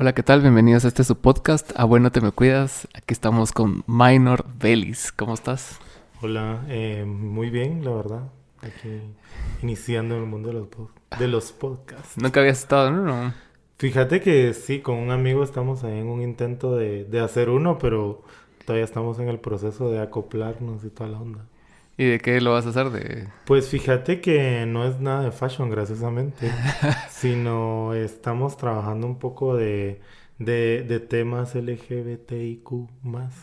Hola, ¿qué tal? Bienvenidos a este su podcast. A bueno te me cuidas. Aquí estamos con Minor Belis. ¿Cómo estás? Hola, eh, muy bien, la verdad. Aquí iniciando en el mundo de los, de los podcasts. Nunca habías estado en uno. Fíjate que sí, con un amigo estamos ahí en un intento de, de hacer uno, pero todavía estamos en el proceso de acoplarnos y toda la onda. ¿Y de qué lo vas a hacer? De... Pues fíjate que no es nada de fashion, graciosamente, sino estamos trabajando un poco de, de, de temas LGBTIQ más,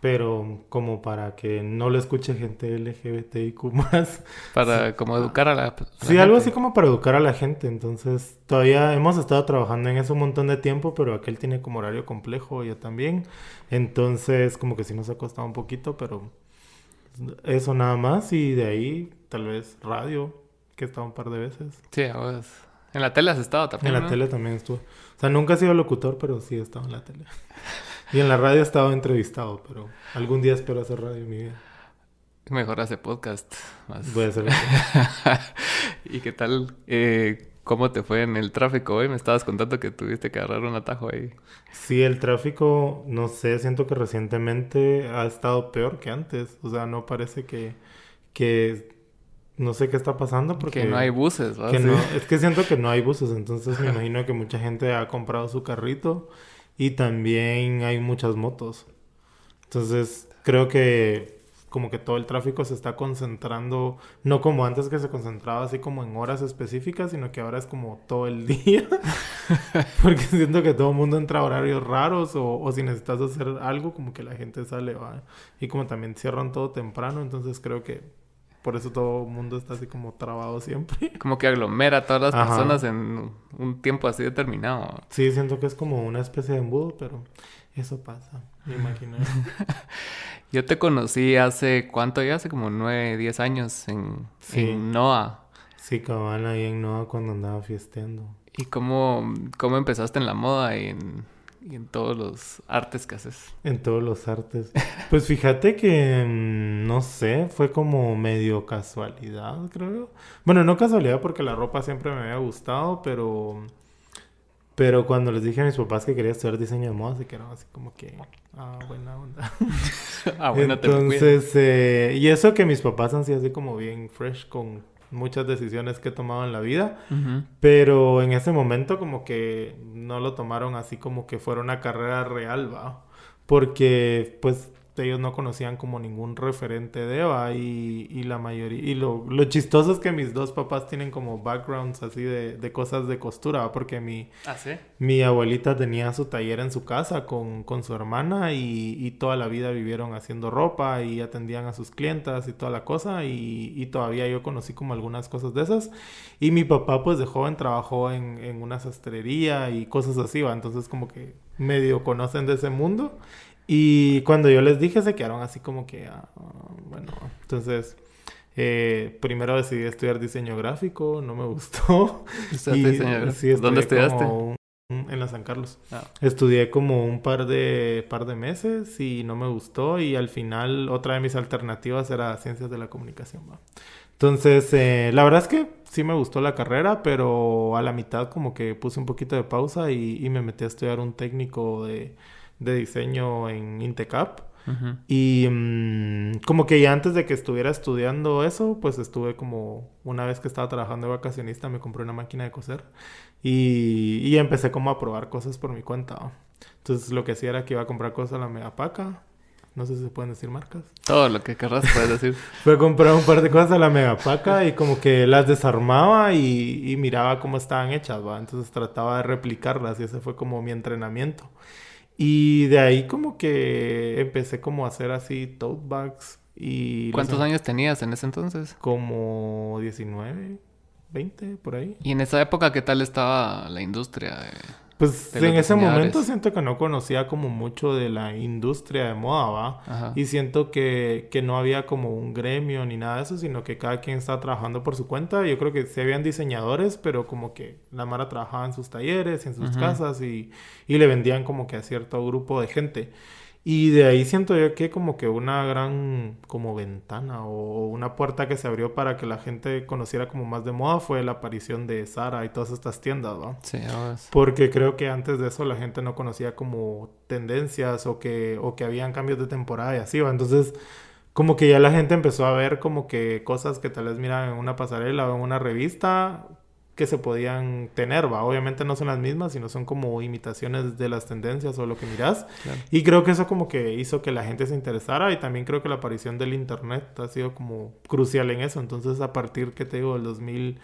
pero como para que no lo escuche gente LGBTIQ más. Para como educar a la... a la Sí, algo así como para educar a la gente, entonces todavía hemos estado trabajando en eso un montón de tiempo, pero aquel tiene como horario complejo, yo también, entonces como que sí nos ha costado un poquito, pero eso nada más y de ahí tal vez radio, que he estado un par de veces. Sí, vos. En la tele has estado también. En la ¿no? tele también estuve. O sea, nunca he sido locutor, pero sí he estado en la tele. Y en la radio he estado entrevistado, pero algún día espero hacer radio en mi vida. Mejor hace podcast. Más. Voy a hacer. ¿Y qué tal? Eh, ¿Cómo te fue en el tráfico hoy? Me estabas contando que tuviste que agarrar un atajo ahí. Sí, el tráfico, no sé, siento que recientemente ha estado peor que antes. O sea, no parece que, que no sé qué está pasando porque Que no hay buses, ¿va? que Sí. no- es que siento que no hay buses, entonces me imagino que mucha gente ha comprado su carrito y también hay muchas motos. Entonces, creo que como que todo el tráfico se está concentrando, no como antes que se concentraba así como en horas específicas, sino que ahora es como todo el día. Porque siento que todo el mundo entra a horarios raros o, o si necesitas hacer algo, como que la gente sale, va. Y como también cierran todo temprano, entonces creo que por eso todo el mundo está así como trabado siempre. Como que aglomera a todas las Ajá. personas en un tiempo así determinado. Sí, siento que es como una especie de embudo, pero eso pasa, me imagino. Yo te conocí hace, ¿cuánto ya? Hace como nueve, diez años en, Sí. en NOA. Sí, cabal, ahí en Noa cuando andaba fiesteando. ¿Y cómo, cómo empezaste en la moda y en, y en todos los artes que haces? En todos los artes. Pues fíjate que, mm, no sé, fue como medio casualidad, creo. Bueno, no casualidad porque la ropa siempre me había gustado, pero... Pero cuando les dije a mis papás que quería estudiar diseño de moda, se quedaron así como que... Ah, buena onda. ah, bueno, te. Entonces, eh, y eso que mis papás han sido así como bien fresh con muchas decisiones que he tomado en la vida. Pero en ese momento como que no lo tomaron así como que fuera una carrera real, va. Porque pues ellos no conocían como ningún referente de Eva y, y la mayoría... Y lo, lo chistoso es que mis dos papás tienen como backgrounds así de, de cosas de costura, porque mi, ¿Ah, sí? mi abuelita tenía su taller en su casa con, con su hermana y, y toda la vida vivieron haciendo ropa y atendían a sus clientas y toda la cosa y, y todavía yo conocí como algunas cosas de esas y mi papá pues de joven trabajó en, en una sastrería y cosas así, ¿va? entonces como que medio conocen de ese mundo y cuando yo les dije se quedaron así como que, ah, bueno, entonces... eh, primero decidí estudiar diseño gráfico, no me gustó. ¿Estudiaste Y, diseño gráfico? sí, ¿Dónde estudiaste? como un- un- en la San Carlos. Ah. Estudié como un par de, par de meses y no me gustó y al final otra de mis alternativas era ciencias de la comunicación. ¿va? Entonces, eh, la verdad es que sí me gustó la carrera, pero a la mitad como que puse un poquito de pausa y, y me metí a estudiar un técnico de, de diseño en Intecap. Y mm, como que ya antes de que estuviera estudiando eso, pues estuve como una vez que estaba trabajando de vacacionista, me compré una máquina de coser y, y empecé como a probar cosas por mi cuenta. ¿va? Entonces lo que hacía era que iba a comprar cosas a la Megapaca. No sé si se pueden decir marcas. Todo lo que querrás puedes decir. Fue a comprar un par de cosas a la Megapaca y como que las desarmaba y, y miraba cómo estaban hechas, ¿va? Entonces trataba de replicarlas y ese fue como mi entrenamiento. Y de ahí como que empecé como a hacer así tote bags y... ¿Cuántos em- años tenías en ese entonces? Como 19, 20, por ahí. Y en esa época, ¿qué tal estaba la industria? de- Pues en ese momento siento que no conocía como mucho de la industria de moda, ¿va? Ajá. Y siento que, que no había como un gremio ni nada de eso, sino que cada quien estaba trabajando por su cuenta. Yo creo que sí habían diseñadores, pero como que la Mara trabajaba en sus talleres en sus casas y, y le vendían como que a cierto grupo de gente. Y de ahí siento yo que como que una gran como ventana o una puerta que se abrió para que la gente conociera como más de moda fue la aparición de Zara y todas estas tiendas, ¿va? Sí, sí. Porque creo que antes de eso la gente no conocía como tendencias o que, o que habían cambios de temporada y así, ¿va? Entonces como que ya la gente empezó a ver como que cosas que tal vez miran en una pasarela o en una revista que se podían tener, va. Obviamente no son las mismas, sino son como imitaciones de las tendencias o lo que miras. Claro. Y creo que eso como que hizo que la gente se interesara y también creo que la aparición del internet ha sido como crucial en eso. Entonces a partir, que te digo, del 2000,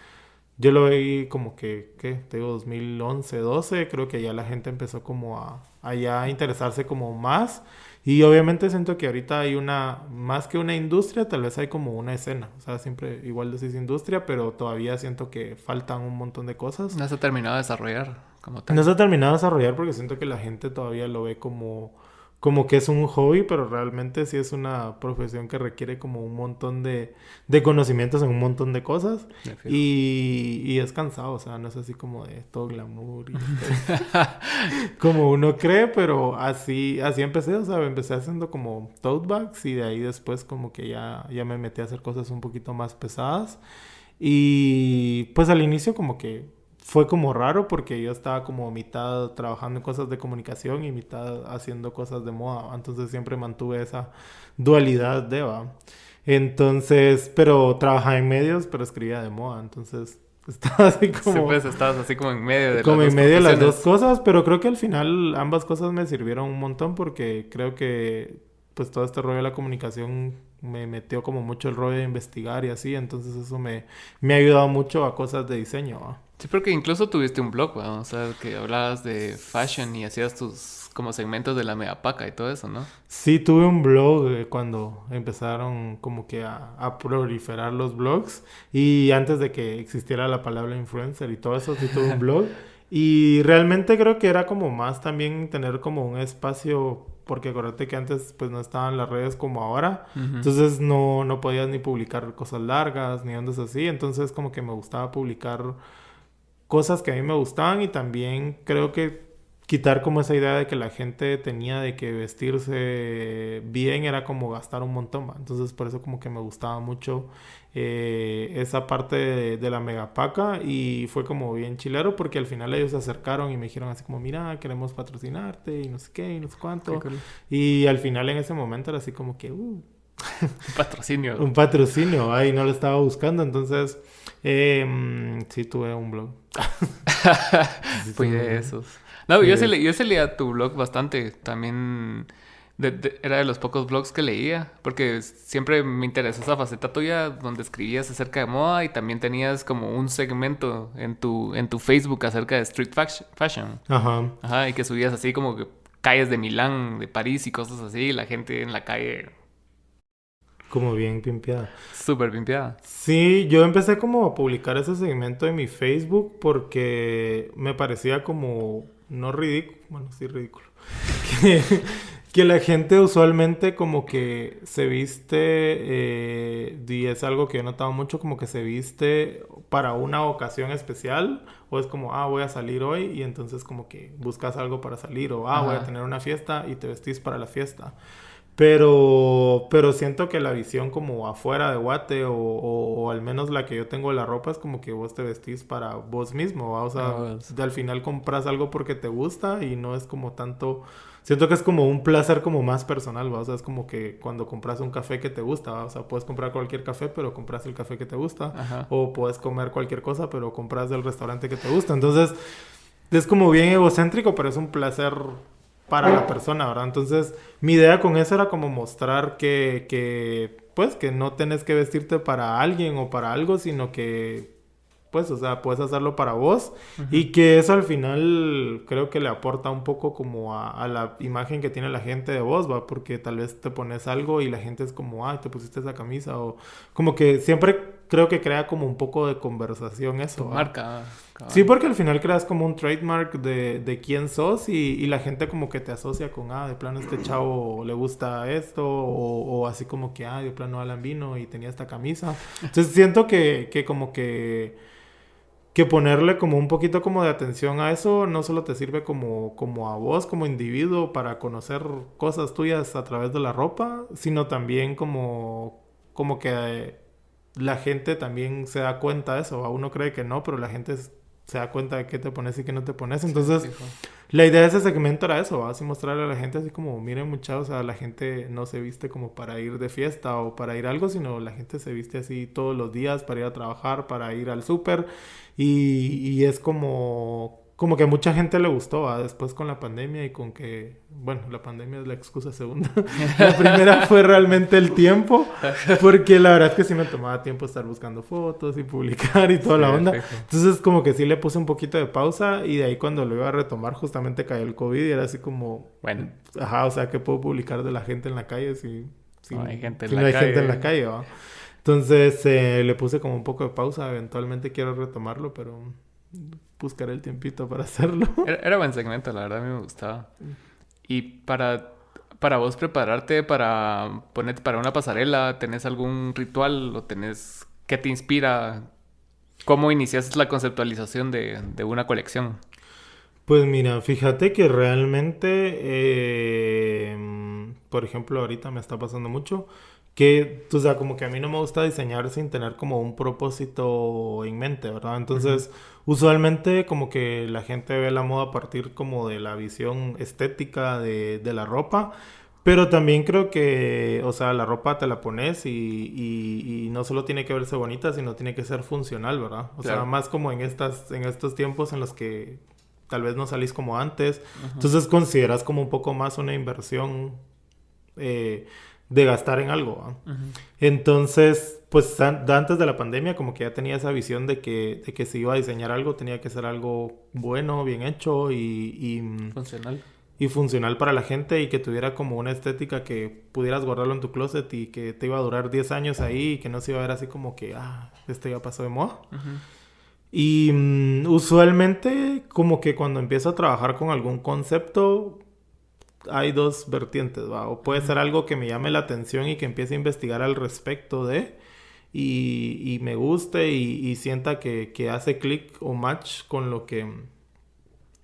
yo lo veí como que, ¿qué? Te digo, 2011, 12, creo que ya la gente empezó como a, a ya interesarse como más. Y obviamente siento que ahorita hay una, más que una industria, tal vez hay como una escena. O sea, siempre igual decís industria, pero todavía siento que faltan un montón de cosas. No se ha terminado de desarrollar como tal. No se ha terminado de desarrollar porque siento que la gente todavía lo ve como, como que es un hobby, pero realmente sí es una profesión que requiere como un montón de, de conocimientos en un montón de cosas. Y es cansado, o sea, no es así como de todo glamour y como uno cree, pero así, así empecé, o sea, empecé haciendo como tote bags y de ahí después como que ya, ya me metí a hacer cosas un poquito más pesadas. Y pues al inicio como que fue como raro porque yo estaba como mitad trabajando en cosas de comunicación y mitad haciendo cosas de moda. Entonces siempre mantuve esa dualidad de, ¿va? Entonces, pero trabajaba en medios, pero escribía de moda. Entonces estaba así como... Sí, pues estabas así como en medio de Como las en medio de las dos cosas, pero creo que al final ambas cosas me sirvieron un montón porque creo que pues todo este rollo de la comunicación me metió como mucho el rollo de investigar y así, entonces eso me, me ha ayudado mucho a cosas de diseño. ¿va? Sí, porque incluso tuviste un blog, ¿no? O sea, que hablabas de fashion y hacías tus como segmentos de la megapaca y todo eso, ¿no? Sí, tuve un blog eh, cuando empezaron como que a, a proliferar los blogs y antes de que existiera la palabra influencer y todo eso, sí tuve un blog. Y realmente creo que era como más también tener como un espacio, porque acuérdate que antes pues no estaban las redes como ahora, entonces no, no podías ni publicar cosas largas ni ondas así, entonces como que me gustaba publicar cosas que a mí me gustaban y también creo que quitar como esa idea de que la gente tenía de que vestirse bien era como gastar un montón, ¿va? Entonces por eso como que me gustaba mucho eh, esa parte de, de la megapaca y fue como bien chilero porque al final ellos se acercaron y me dijeron así como, mira, queremos patrocinarte y no sé qué y no sé cuánto. cool. Y al final en ese momento era así como que, uh, Un patrocinio. un patrocinio, ahí no lo estaba buscando, entonces eh, sí tuve un blog. Fui de esos. No, yo de sí, esos. le- yo sí leía tu blog bastante. También de- de- era de los pocos blogs que leía. Porque siempre me interesó esa faceta tuya donde escribías acerca de moda y también tenías como un segmento en tu, en tu Facebook acerca de street fash- fashion. Ajá. Ajá, y que subías así como que calles de Milán, de París y cosas así. Y la gente en la calle Como bien pimpeada. súper limpiada. Sí, yo empecé como a publicar ese segmento en mi Facebook porque me parecía como, no ridículo, bueno, sí ridículo, que, que la gente usualmente como que se viste, eh, y es algo que he notado mucho, como que se viste para una ocasión especial, o es como, ah, voy a salir hoy, y entonces como que buscas algo para salir, o ah, voy a tener una fiesta y te vestís para la fiesta. Pero, pero siento que la visión como afuera de Guate o, o- o al menos la que yo tengo de la ropa es como que vos te vestís para vos mismo, ¿va? O sea, vos. de- al final compras algo porque te gusta y no es como tanto... Siento que es como un placer como más personal, ¿va? O sea, es como que cuando compras un café que te gusta, ¿va? O sea, puedes comprar cualquier café, pero compras el café que te gusta. Ajá. O puedes comer cualquier cosa, pero compras del restaurante que te gusta. Entonces, es como bien egocéntrico, pero es un placer para la persona, ¿verdad? Entonces, mi idea con eso era como mostrar que, que, pues, que no tenés que vestirte para alguien o para algo, sino que, pues, o sea, puedes hacerlo para vos y que eso al final creo que le aporta un poco como a, a la imagen que tiene la gente de vos, ¿va? Porque tal vez te pones algo y la gente es como, ay, te pusiste esa camisa o como que siempre creo que crea como un poco de conversación eso. Marca. Sí, porque al final creas como un trademark de, de quién sos y, y la gente como que te asocia con, ah, de plano este chavo le gusta esto o, o así como que, ah, de plano Alan vino y tenía esta camisa. Entonces siento que, que como que que ponerle como un poquito como de atención a eso no solo te sirve como, como a vos como individuo para conocer cosas tuyas a través de la ropa, sino también como, como que la gente también se da cuenta de eso. Uno cree que no, pero la gente se da cuenta de qué te pones y qué no te pones. Entonces, la idea de ese segmento era eso, así mostrarle a la gente así como, miren muchachos, o sea, la gente no se viste como para ir de fiesta o para ir a algo, sino la gente se viste así todos los días para ir a trabajar, para ir al súper y, y es como como que a mucha gente le gustó, después con la pandemia y con que, bueno, la pandemia es la excusa segunda. la primera fue realmente el tiempo, porque la verdad es que sí me tomaba tiempo estar buscando fotos y publicar y toda la onda. Entonces como que sí le puse un poquito de pausa y de ahí cuando lo iba a retomar justamente cayó el COVID y era así como, bueno, ajá, o sea, ¿qué puedo publicar de la gente en la calle si, no hay gente en la calle? gente en la calle, Entonces eh, le puse como un poco de pausa, eventualmente quiero retomarlo, pero buscar el tiempito para hacerlo. Era, buen segmento, la verdad, a mí me gustaba. Y para, para vos prepararte para ponerte para una pasarela, ¿tenés algún ritual o tenés qué te inspira? ¿Cómo iniciaste la conceptualización de, de una colección? Pues mira, fíjate que realmente, eh, por ejemplo, ahorita me está pasando mucho que, o sea, como que a mí no me gusta diseñar sin tener como un propósito en mente, ¿verdad? Entonces, usualmente como que la gente ve la moda a partir como de la visión estética de, de la ropa, pero también creo que, o sea, la ropa te la pones y, y, no solo tiene que verse bonita, sino tiene que ser funcional, ¿verdad? O sea, más como en, estas, en estos tiempos en los que tal vez no salís como antes, entonces consideras como un poco más una inversión. Eh, de gastar en algo. Entonces, pues antes de la pandemia como que ya tenía esa visión de que, de que si iba a diseñar algo tenía que ser algo bueno, bien hecho y, mm, funcional. Y funcional para la gente y que tuviera como una estética que pudieras guardarlo en tu closet y que te iba a durar 10 años ahí y que no se iba a ver así como que, ah, este ya pasó de moda. Y mm, usualmente como que cuando empiezo a trabajar con algún concepto, hay dos vertientes, ¿va? O puede ser algo que me llame la atención y que empiece a investigar al respecto de y, me guste y, sienta que, hace clic o match con lo que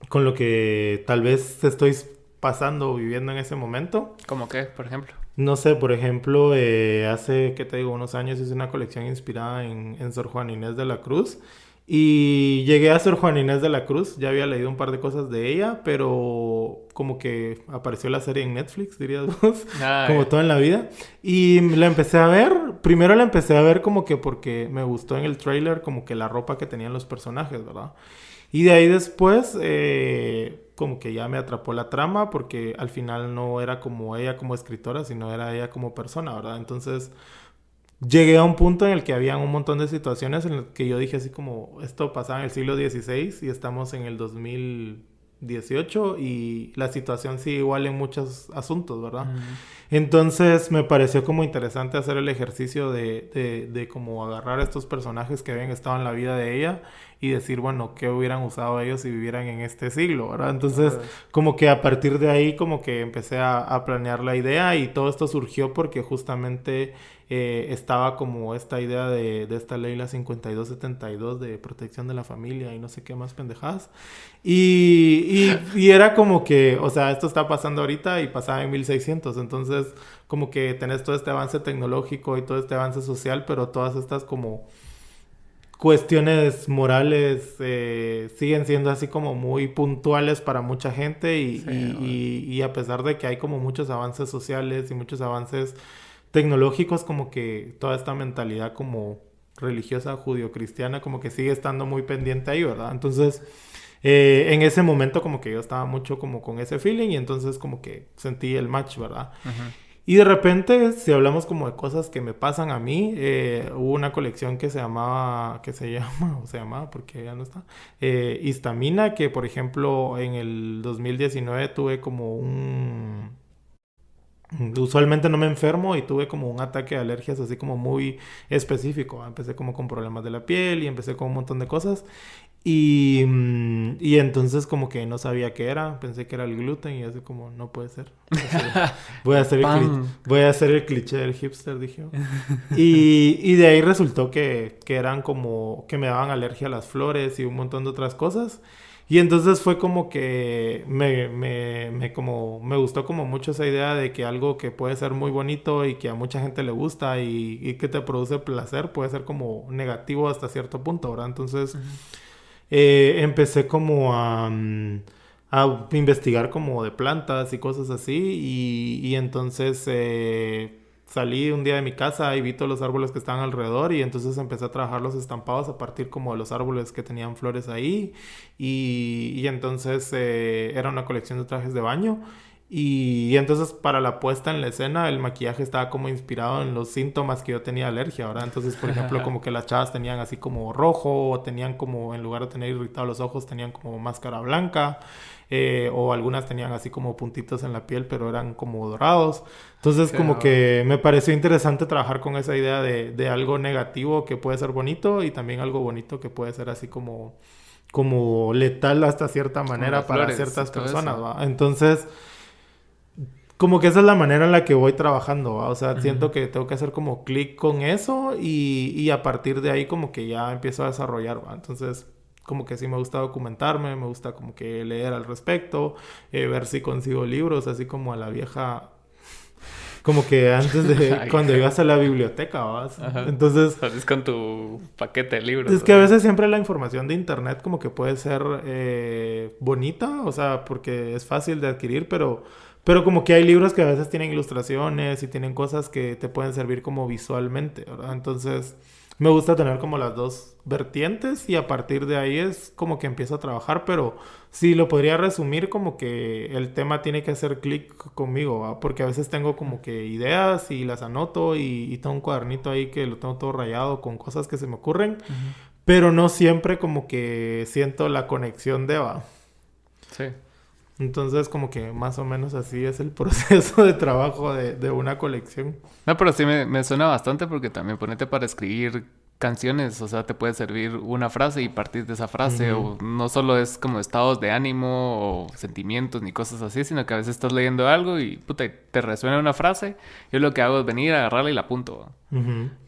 con lo que tal vez estoy pasando o viviendo en ese momento. ¿Cómo qué, por ejemplo? No sé, por ejemplo, eh, hace, ¿qué te digo? Unos años hice una colección inspirada en, en Sor Juan Inés de la Cruz y llegué a ser Juan Inés de la Cruz, ya había leído un par de cosas de ella, pero como que apareció la serie en Netflix, dirías vos, ah, como todo en la vida. Y la empecé a ver, primero la empecé a ver como que porque me gustó en el trailer como que la ropa que tenían los personajes, ¿verdad? Y de ahí después eh, como que ya me atrapó la trama porque al final no era como ella como escritora, sino era ella como persona, ¿verdad? Entonces llegué a un punto en el que había un montón de situaciones en las que yo dije así como, esto pasaba en el siglo XVI y estamos en el 2018 y la situación sigue igual en muchos asuntos, ¿verdad? Entonces me pareció como interesante hacer el ejercicio de, de, de como agarrar a estos personajes que habían estado en la vida de ella y decir, bueno, ¿qué hubieran usado ellos si vivieran en este siglo, ¿verdad? Entonces, como que a partir de ahí, como que empecé a, a planear la idea y todo esto surgió porque justamente eh, estaba como esta idea de, de esta ley, la 5272, de protección de la familia y no sé qué más pendejadas. Y, y, era como que, o sea, esto está pasando ahorita y pasaba en 1600, entonces como que tenés todo este avance tecnológico y todo este avance social, pero todas estas como cuestiones morales eh, siguen siendo así como muy puntuales para mucha gente y, y, y, a pesar de que hay como muchos avances sociales y muchos avances tecnológicos como que toda esta mentalidad como religiosa judio-cristiana como que sigue estando muy pendiente ahí, ¿verdad? Entonces, eh, en ese momento como que yo estaba mucho como con ese feeling y entonces como que sentí el match, ¿verdad? Y de repente, si hablamos como de cosas que me pasan a mí, eh, hubo una colección que se llamaba, que se llama, o se llamaba porque ya no está, eh, Histamina, que por ejemplo en el 2019 tuve como un Usualmente no me enfermo y tuve como un ataque de alergias así como muy específico. Empecé como con problemas de la piel y empecé con un montón de cosas. Y, mm, y entonces como que no sabía qué era, pensé que era el gluten y así como no puede ser. Voy a hacer, el, voy a hacer el cliché del hipster, dije. Y, y de ahí resultó que, que eran como que me daban alergia a las flores y un montón de otras cosas. Y entonces fue como que me, me, me, como, me gustó como mucho esa idea de que algo que puede ser muy bonito y que a mucha gente le gusta y, y que te produce placer puede ser como negativo hasta cierto punto, ¿verdad? Entonces... Eh, empecé como a, mm, a, investigar como de plantas y cosas así y, entonces eh, salí un día de mi casa y vi todos los árboles que estaban alrededor y entonces empecé a trabajar los estampados a partir como de los árboles que tenían flores ahí y, y entonces eh, era una colección de trajes de baño y, entonces para la puesta en la escena el maquillaje estaba como inspirado en los síntomas que yo tenía alergia, ¿verdad? Entonces, por ejemplo, como que las chavas tenían así como rojo o tenían como, en lugar de tener irritados los ojos, tenían como máscara blanca. Eh, o algunas tenían así como puntitos en la piel, pero eran como dorados. Entonces, como que me pareció interesante trabajar con esa idea de, de algo negativo que puede ser bonito y también algo bonito que puede ser así como como letal hasta cierta manera para ciertas personas, ¿va? Entonces, como que esa es la manera en la que voy trabajando, o sea, siento que tengo que hacer como clic con eso y, y, a partir de ahí como que ya empiezo a desarrollar, ¿va? entonces como que sí me gusta documentarme, me gusta como que leer al respecto, eh, ver si consigo libros, así como a la vieja como que antes de cuando ibas a la biblioteca, ¿vas? Entonces... Sales con tu paquete de libros. Es que a veces siempre la información de internet como que puede ser eh, bonita, o sea, porque es fácil de adquirir, pero pero como que hay libros que a veces tienen ilustraciones y tienen cosas que te pueden servir como visualmente, ¿verdad? Entonces, me gusta tener como las dos vertientes y a partir de ahí es como que empiezo a trabajar, pero sí lo podría resumir como que el tema tiene que hacer clic conmigo, ¿va? porque a veces tengo como que ideas y las anoto y, tengo un cuadernito ahí que lo tengo todo rayado con cosas que se me ocurren, pero no siempre como que siento la conexión de, ¿va? Sí. Entonces, como que más o menos así es el proceso de trabajo de, de una colección. No, pero sí me, me, suena bastante porque también ponete para escribir canciones, o sea, te puede servir una frase y partir de esa frase, o no solo es como estados de ánimo o sentimientos ni cosas así, sino que a veces estás leyendo algo y puta, te resuena una frase, yo lo que hago es venir, agarrarla y la apunto,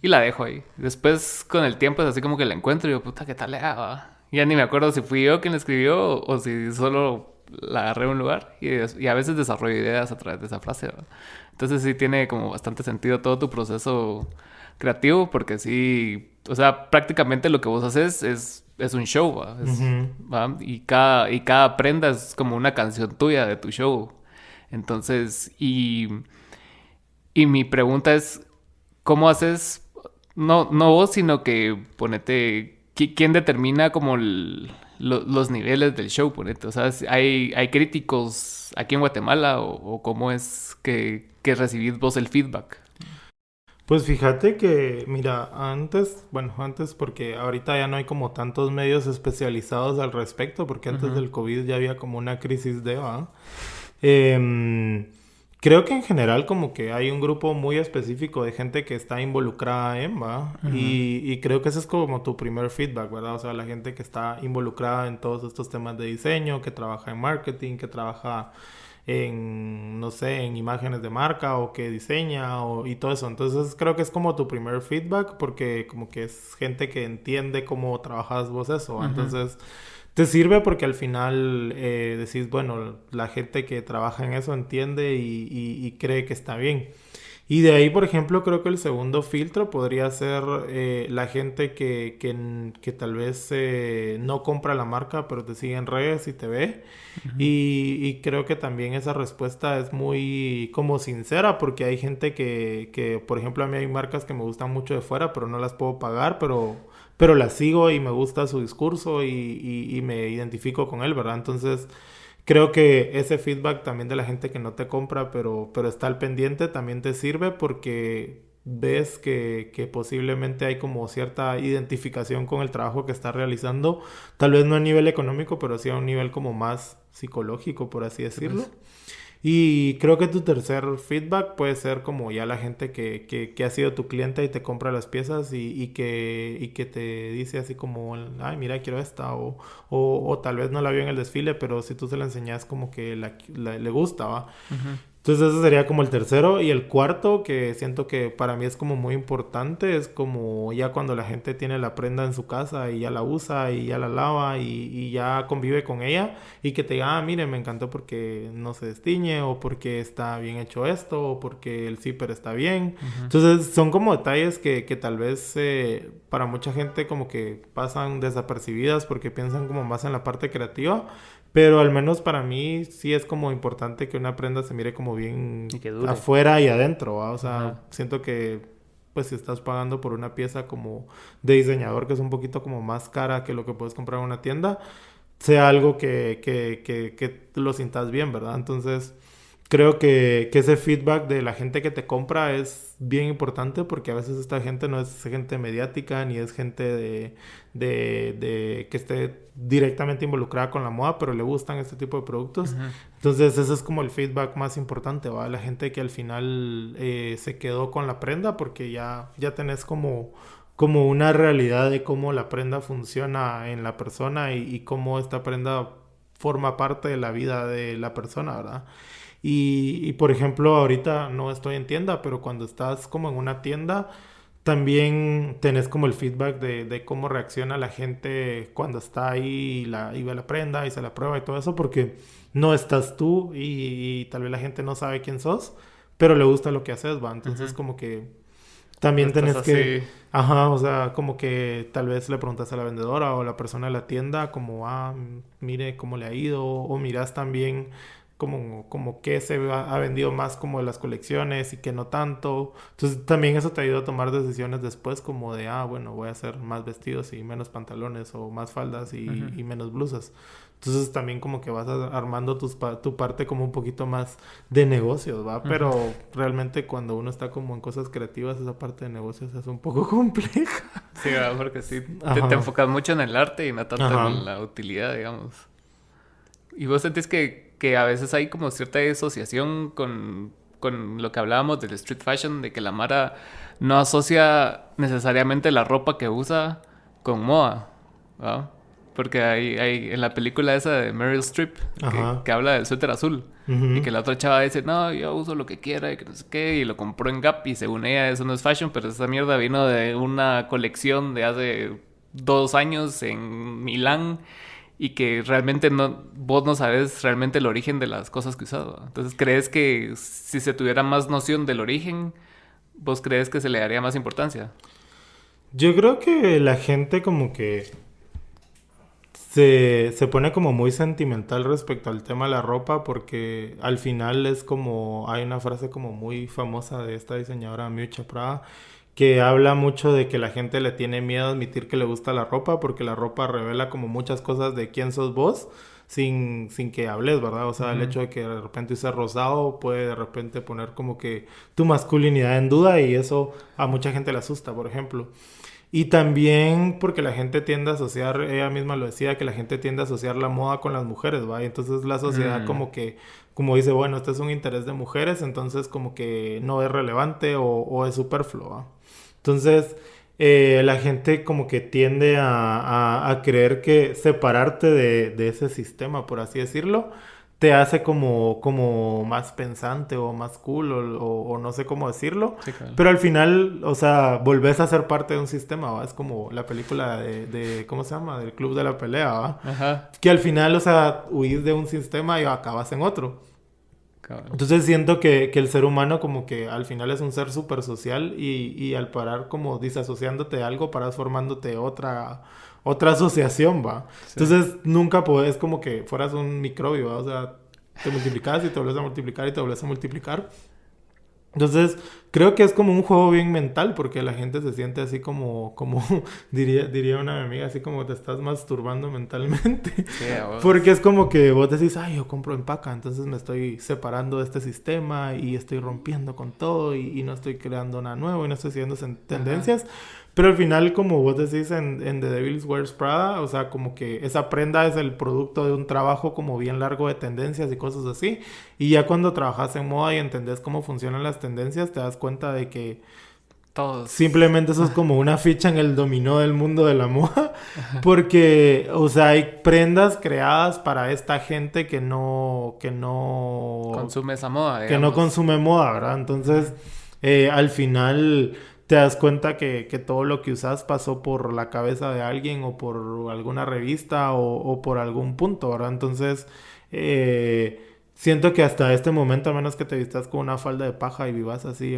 y la dejo ahí. Después, con el tiempo, es así como que la encuentro y digo, puta, ¿qué tal le hago? Ya ni me acuerdo si fui yo quien la escribió o si solo la agarré un lugar y, y, a veces desarrollo ideas a través de esa frase. Entonces sí tiene como bastante sentido todo tu proceso creativo porque sí, o sea, prácticamente lo que vos haces es, es un show, ¿va? Y, cada, y cada prenda es como una canción tuya de tu show. Entonces, y, y mi pregunta es, ¿cómo haces, no, no vos, sino que ponete, ¿quién determina como el los niveles del show, ponete. O sea, hay, hay críticos aquí en Guatemala o, cómo es que, que, recibís vos el feedback. Pues fíjate que, mira, antes, bueno, antes porque ahorita ya no hay como tantos medios especializados al respecto, porque antes del COVID ya había como una crisis de... Eh, Creo que en general como que hay un grupo muy específico de gente que está involucrada en, ¿va? y, creo que ese es como tu primer feedback, ¿verdad? O sea, la gente que está involucrada en todos estos temas de diseño, que trabaja en marketing, que trabaja en, no sé, en imágenes de marca o que diseña o, y todo eso. Entonces creo que es como tu primer feedback porque como que es gente que entiende cómo trabajas vos eso. Entonces te sirve porque al final eh, decís, bueno, la gente que trabaja en eso entiende y, cree que está bien. Y de ahí, por ejemplo, creo que el segundo filtro podría ser eh, la gente que, que, tal vez eh, no compra la marca, pero te sigue en redes y te ve. y, y, creo que también esa respuesta es muy como sincera, porque hay gente que, que, por ejemplo, a mí hay marcas que me gustan mucho de fuera, pero no las puedo pagar, pero pero la sigo y me gusta su discurso y, me identifico con él, ¿verdad? Entonces, creo que ese feedback también de la gente que no te compra, pero, pero está al pendiente, también te sirve porque ves que, que, posiblemente hay como cierta identificación con el trabajo que está realizando, tal vez no a nivel económico, pero sí a un nivel como más psicológico, por así decirlo. Y creo que tu tercer feedback puede ser como ya la gente que, que, que ha sido tu cliente y te compra las piezas y, y, que, y que te dice así como, ay, mira, quiero esta, o, o, o, tal vez no la vio en el desfile, pero si tú se la enseñas como que la, le gusta, ¿va? Entonces ese sería como el tercero. Y el cuarto, que siento que para mí es como muy importante, es como ya cuando la gente tiene la prenda en su casa y ya la usa y ya la lava y, y ya convive con ella y que te diga, ah, mire, me encantó porque no se destiñe o porque está bien hecho esto o porque el zipper está bien. Entonces son como detalles que, que tal vez eh, para mucha gente como que pasan desapercibidas porque piensan como más en la parte creativa. Pero al menos para mí sí es como importante que una prenda se mire como bien afuera y adentro, ¿va? O sea, siento que pues si estás pagando por una pieza como de diseñador que es un poquito como más cara que lo que puedes comprar en una tienda, sea algo que, que, que, que lo sientas bien, ¿verdad? Entonces creo que, que, ese feedback de la gente que te compra es bien importante porque a veces esta gente no es gente mediática ni es gente de, de, de que esté directamente involucrada con la moda, pero le gustan este tipo de productos. Entonces ese es como el feedback más importante, ¿va? La gente que al final eh, se quedó con la prenda porque ya, ya tenés como como una realidad de cómo la prenda funciona en la persona y, y cómo esta prenda forma parte de la vida de la persona, ¿verdad? Y, y, por ejemplo, ahorita no estoy en tienda, pero cuando estás como en una tienda, también tenés como el feedback de, de cómo reacciona la gente cuando está ahí y, la, y ve la prenda y se la prueba y todo eso, porque no estás tú y, y tal vez la gente no sabe quién sos, pero le gusta lo que haces, va. Entonces, uh -huh. como que también tenés que. Ajá, o sea, como que tal vez le preguntas a la vendedora o a la persona de la tienda, como, ah, mire cómo le ha ido, o miras también como, como que se ha, ha, vendido más como de las colecciones y que no tanto. Entonces también eso te ayuda a tomar decisiones después como de, ah, bueno, voy a hacer más vestidos y menos pantalones o más faldas y, uh -huh. y menos blusas. Entonces también como que vas armando tus, tu parte como un poquito más de negocios, ¿va? Uh -huh. Pero realmente cuando uno está como en cosas creativas, esa parte de negocios es un poco compleja. Sí, ¿verdad? porque sí, te, te, enfocas mucho en el arte y no tanto Ajá. en la utilidad, digamos. ¿Y vos sentís que que a veces hay como cierta asociación con, con lo que hablábamos del street fashion, de que la Mara no asocia necesariamente la ropa que usa con moda, ¿no? Porque hay, hay en la película esa de Meryl Streep, que, que, habla del suéter azul, uh -huh. y que la otra chava dice, no, yo uso lo que quiera y que no sé qué, y lo compró en Gap, y según ella eso no es fashion, pero esa mierda vino de una colección de hace dos años en Milán, y que realmente no, vos no sabes realmente el origen de las cosas que usado. Entonces, ¿crees que si se tuviera más noción del origen, vos crees que se le daría más importancia? Yo creo que la gente como que se, se pone como muy sentimental respecto al tema de la ropa porque al final es como, hay una frase como muy famosa de esta diseñadora Miuccia Prada que habla mucho de que la gente le tiene miedo a admitir que le gusta la ropa porque la ropa revela como muchas cosas de quién sos vos sin, sin que hables, ¿verdad? O sea, uh -huh. el hecho de que de repente uses rosado puede de repente poner como que tu masculinidad en duda y eso a mucha gente le asusta, por ejemplo. Y también porque la gente tiende a asociar, ella misma lo decía, que la gente tiende a asociar la moda con las mujeres, ¿va? Y entonces la sociedad mm. como que, como dice, bueno, este es un interés de mujeres, entonces como que no es relevante o, o es superfluo, ¿va? Entonces, eh, la gente como que tiende a, a, a creer que separarte de, de, ese sistema, por así decirlo, te hace como, como más pensante o más cool o, o, o no sé cómo decirlo. Sí, claro. Pero al final, o sea, volvés a ser parte de un sistema, ¿va? Es como la película de, de ¿cómo se llama? Del Club de la Pelea, ¿va? Ajá. Que al final, o sea, huís de un sistema y acabas en otro. Entonces siento que, que, el ser humano como que al final es un ser súper social y, y, al parar como disasociándote de algo, paras formándote otra, otra asociación, ¿va? Sí. Entonces nunca puedes como que fueras un microbio, ¿va? O sea, te multiplicas y te vuelves a multiplicar y te vuelves a multiplicar. Entonces, creo que es como un juego bien mental porque la gente se siente así como, como diría, diría una amiga, así como te estás masturbando mentalmente. Porque es como que vos decís, ay, yo compro en paca, entonces me estoy separando de este sistema y estoy rompiendo con todo y, y no estoy creando nada nuevo y no estoy siguiendo tendencias. Ajá. Pero al final, como vos decís en, en, The Devil's Wears Prada, o sea, como que esa prenda es el producto de un trabajo como bien largo de tendencias y cosas así. Y ya cuando trabajas en moda y entendés cómo funcionan las tendencias, te das cuenta de que Simplemente eso es como una ficha en el dominó del mundo de la moda. Porque, o sea, hay prendas creadas para esta gente que no... Que no... Consume esa moda, Que no consume moda, ¿verdad? Entonces, eh, al final te das cuenta que, que, todo lo que usas pasó por la cabeza de alguien o por alguna revista o, o por algún punto, ¿verdad? Entonces, eh, Siento que hasta este momento, a menos que te vistas con una falda de paja y vivas así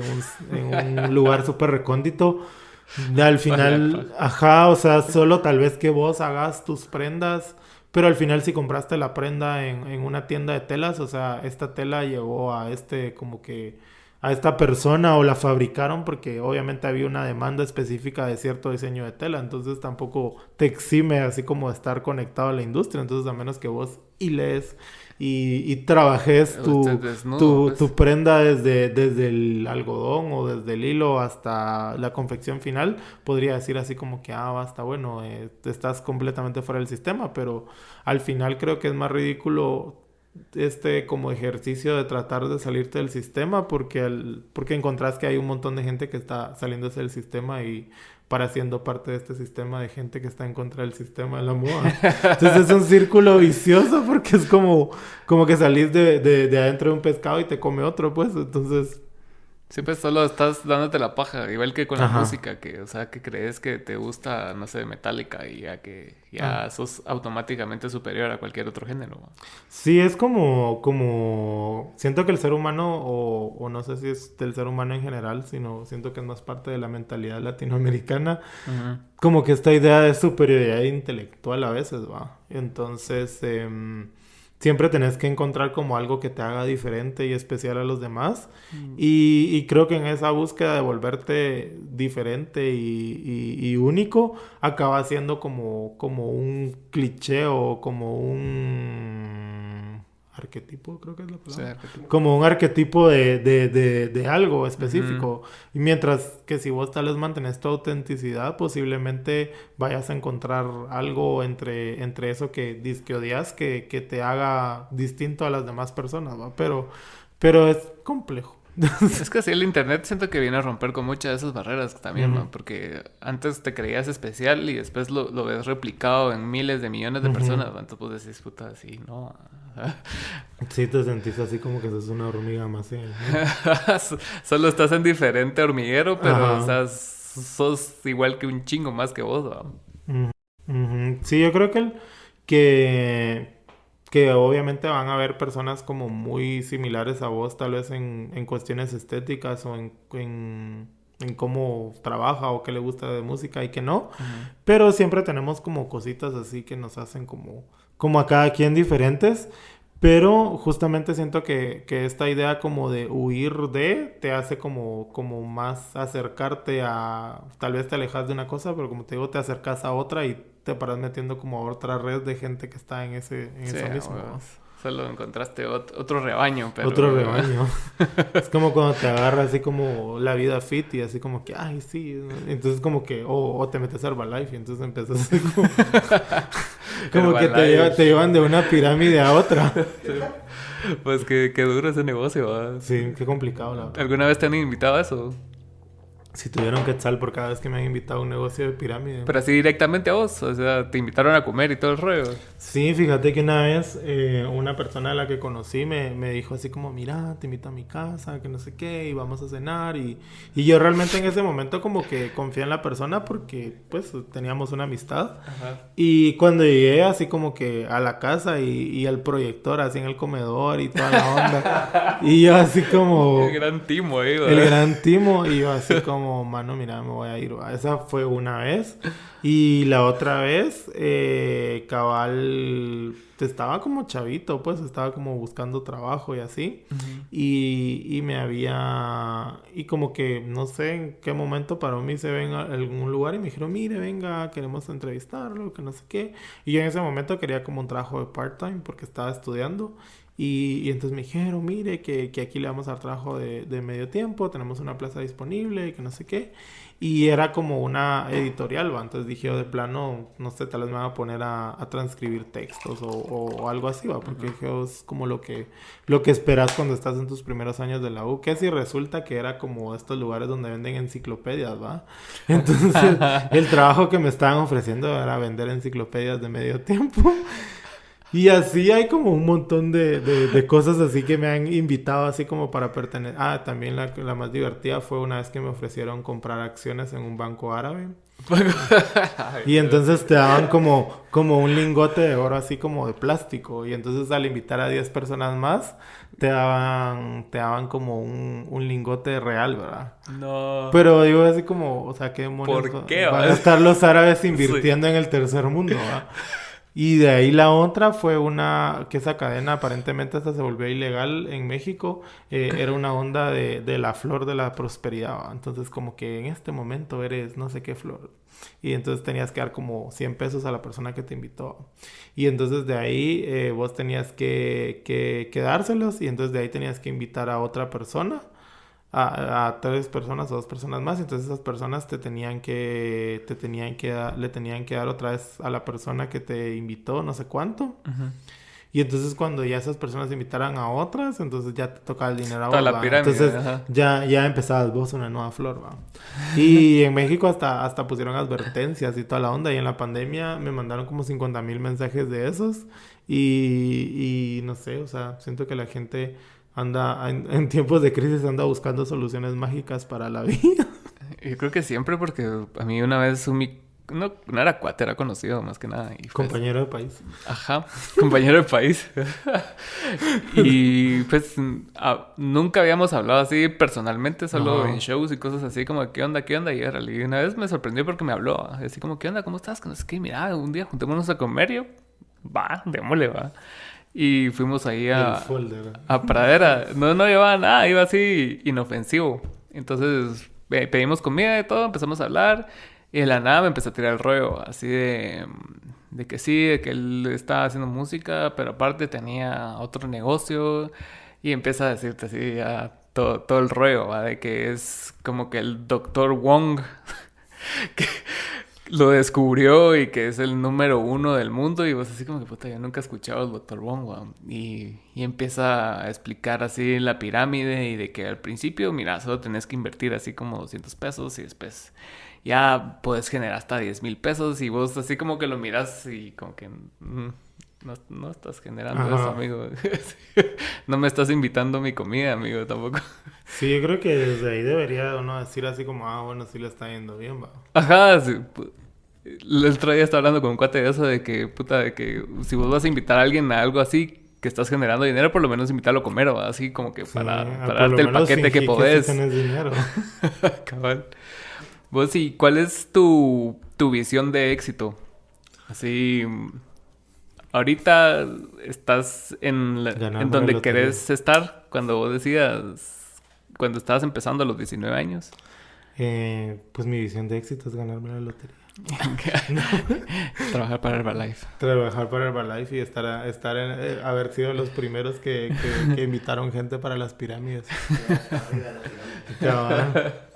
en un, lugar súper recóndito, al final, ajá, o sea, solo tal vez que vos hagas tus prendas, pero al final si compraste la prenda en, en una tienda de telas, o sea, esta tela llegó a este como que a esta persona o la fabricaron porque obviamente había una demanda específica de cierto diseño de tela, entonces tampoco te exime así como de estar conectado a la industria, entonces a menos que vos y lees y, trabajes tu, tu, pues. prenda desde, desde el algodón o desde el hilo hasta la confección final, podría decir así como que, ah, basta, bueno, eh, estás completamente fuera del sistema, pero al final creo que es más ridículo este como ejercicio de tratar de salirte del sistema porque, el, porque encontrás que hay un montón de gente que está saliéndose del sistema y para siendo parte de este sistema de gente que está en contra del sistema de la moda. Entonces es un círculo vicioso porque es como, como que salís de, de, de adentro de un pescado y te come otro, pues. Entonces Siempre solo estás dándote la paja, igual que con la música, que, o sea, que crees que te gusta, no sé, metálica y ya que ya ah. sos automáticamente superior a cualquier otro género. Sí, es como, como, siento que el ser humano, o, o, no sé si es del ser humano en general, sino siento que es más parte de la mentalidad latinoamericana, como que esta idea de superioridad intelectual a veces, va. Entonces, eh, siempre tenés que encontrar como algo que te haga diferente y especial a los demás. Mm. Y, creo que en esa búsqueda de volverte diferente y, único, acaba siendo como, como un cliché o como un arquetipo, creo que es la palabra. como un arquetipo de, de, de, algo específico. Y mientras que si vos tal vez mantenés tu autenticidad, posiblemente vayas a encontrar algo entre, entre eso que, que odias que, que te haga distinto a las demás personas, ¿va? Pero, pero es complejo. es que sí, el internet siento que viene a romper con muchas de esas barreras también, ¿no? Porque antes te creías especial y después lo, lo ves replicado en miles de millones de personas. Entonces pues decís, puta, así, ¿no? Sí, te sentís así como que sos una hormiga más. ¿eh? Solo estás en diferente hormiguero, pero o sea, sos igual que un chingo más que vos, ¿no? Sí, yo creo que, que que obviamente van a haber personas como muy similares a vos, tal vez en, en cuestiones estéticas o en, en, en, cómo trabaja o qué le gusta de música y que no, pero siempre tenemos como cositas así que nos hacen como, como a cada quien diferentes. Pero justamente siento que, que, esta idea como de huir de te hace como, como más acercarte a... Tal vez te alejas de una cosa, pero como te digo, te acercas a otra y te paras metiendo como a otra red de gente que está en ese en eso mismo. Solo encontraste otro rebaño, pero... Otro rebaño. es como cuando te agarra así como la vida fit y así como que, ay, sí. Entonces como que, o, te metes a Herbalife y entonces empiezas así como... como que te, te, llevan de una pirámide a otra. Pues qué, qué duro ese negocio, Sí, qué complicado, la verdad. ¿Alguna vez te han invitado a eso? Si tuvieron quetzal por cada vez que me han invitado a un negocio de pirámide. Pero así directamente a vos, o sea, te invitaron a comer y todo el rollo. Sí, fíjate que una vez eh, una persona a la que conocí me, me, dijo así como, mira, te invito a mi casa, que no sé qué, y vamos a cenar. Y, y yo realmente en ese momento como que confié en la persona porque pues teníamos una amistad. Y cuando llegué así como que a la casa y, y al proyector así en el comedor y toda la onda. y yo así como... El gran timo ahí, El gran timo y yo así como como, mano, mira, me voy a ir. Esa fue una vez. Y la otra vez, eh, cabal, estaba como chavito, pues estaba como buscando trabajo y así. y, y, me había, y como que no sé en qué momento paró mí se ven a algún lugar y me dijeron, mire, venga, queremos entrevistarlo, que no sé qué. Y yo en ese momento quería como un trabajo de part-time porque estaba estudiando. Y, entonces me dijeron, mire, que, que, aquí le vamos a dar trabajo de, de medio tiempo, tenemos una plaza disponible y que no sé qué. Y era como una editorial, ¿va? Entonces dije, yo de plano, no sé, tal vez me van a poner a, a transcribir textos o, o, algo así, ¿va? Porque dije, oh, es como lo que, lo que esperas cuando estás en tus primeros años de la U. Que así resulta que era como estos lugares donde venden enciclopedias, ¿va? Entonces, el trabajo que me estaban ofreciendo era vender enciclopedias de medio tiempo. Y así hay como un montón de, de, cosas así que me han invitado así como para pertenecer. Ah, también la, la, más divertida fue una vez que me ofrecieron comprar acciones en un banco árabe. y entonces te daban como, como un lingote de oro así como de plástico. Y entonces al invitar a 10 personas más, te daban, te daban como un, un lingote real, ¿verdad? No. Pero digo así como, o sea, ¿qué demonios? ¿Por qué? Van a estar los árabes invirtiendo en el tercer mundo, ¿verdad? Y de ahí la otra fue una, que esa cadena aparentemente hasta se volvió ilegal en México, eh, era una onda de, de, la flor de la prosperidad. Entonces como que en este momento eres no sé qué flor. Y entonces tenías que dar como 100 pesos a la persona que te invitó. Y entonces de ahí eh, vos tenías que, que, que dárselos y entonces de ahí tenías que invitar a otra persona a, tres personas o dos personas más. Entonces esas personas te tenían que, te tenían que, le tenían que dar otra vez a la persona que te invitó, no sé cuánto. Y entonces cuando ya esas personas invitaran a otras, entonces ya te tocaba el dinero a vos. La entonces ya, ya empezabas vos una nueva flor, ¿va? Y en México hasta, hasta pusieron advertencias y toda la onda. Y en la pandemia me mandaron como 50 mil mensajes de esos. Y, y no sé, o sea, siento que la gente anda en, tiempos de crisis anda buscando soluciones mágicas para la vida. Yo creo que siempre porque a mí una vez un no, no era cuate, era conocido más que nada. Y pues compañero de país. Ajá, compañero de país. y pues nunca habíamos hablado así personalmente, solo en shows y cosas así como, ¿qué onda, qué onda? Y, y una vez me sorprendió porque me habló, así como, ¿qué onda, cómo estás? No sé qué, mira, un día juntémonos a comer yo, va, démosle, va. Y fuimos ahí a, a Pradera. No, no llevaba nada, iba así inofensivo. Entonces pedimos comida y todo, empezamos a hablar. Y de la nada me empezó a tirar el rollo, así de, de que sí, de que él estaba haciendo música, pero aparte tenía otro negocio. Y empieza a decirte así ya todo, todo el rollo, de que es como que el doctor Wong. que, lo descubrió y que es el número uno del mundo y vos así como que puta, yo nunca he escuchado al Dr. Wong, y, y, empieza a explicar así la pirámide y de que al principio, mira, solo tenés que invertir así como 200 pesos y después ya puedes generar hasta 10 mil pesos y vos así como que lo miras y como que... Mm, no, no, estás generando eso, amigo. no me estás invitando a mi comida, amigo, tampoco. Sí, yo creo que desde ahí debería uno decir así como, ah, bueno, sí le está yendo bien, va. Ajá, sí. El otro día estaba hablando con un cuate de eso, de que, puta, de que si vos vas a invitar a alguien a algo así, que estás generando dinero, por lo menos invitarlo a comer, o así como que para, para darte el paquete que podés. Que dinero. Cabal. Vos, ¿y cuál es tu, tu visión de éxito? Así, ahorita estás en, en donde querés estar cuando vos decías, cuando estabas empezando a los 19 años. Eh, pues mi visión de éxito es ganarme la lotería. Trabajar para Herbalife. Trabajar para Herbalife y estar, estar eh, haber sido los primeros que, que, invitaron gente para las pirámides.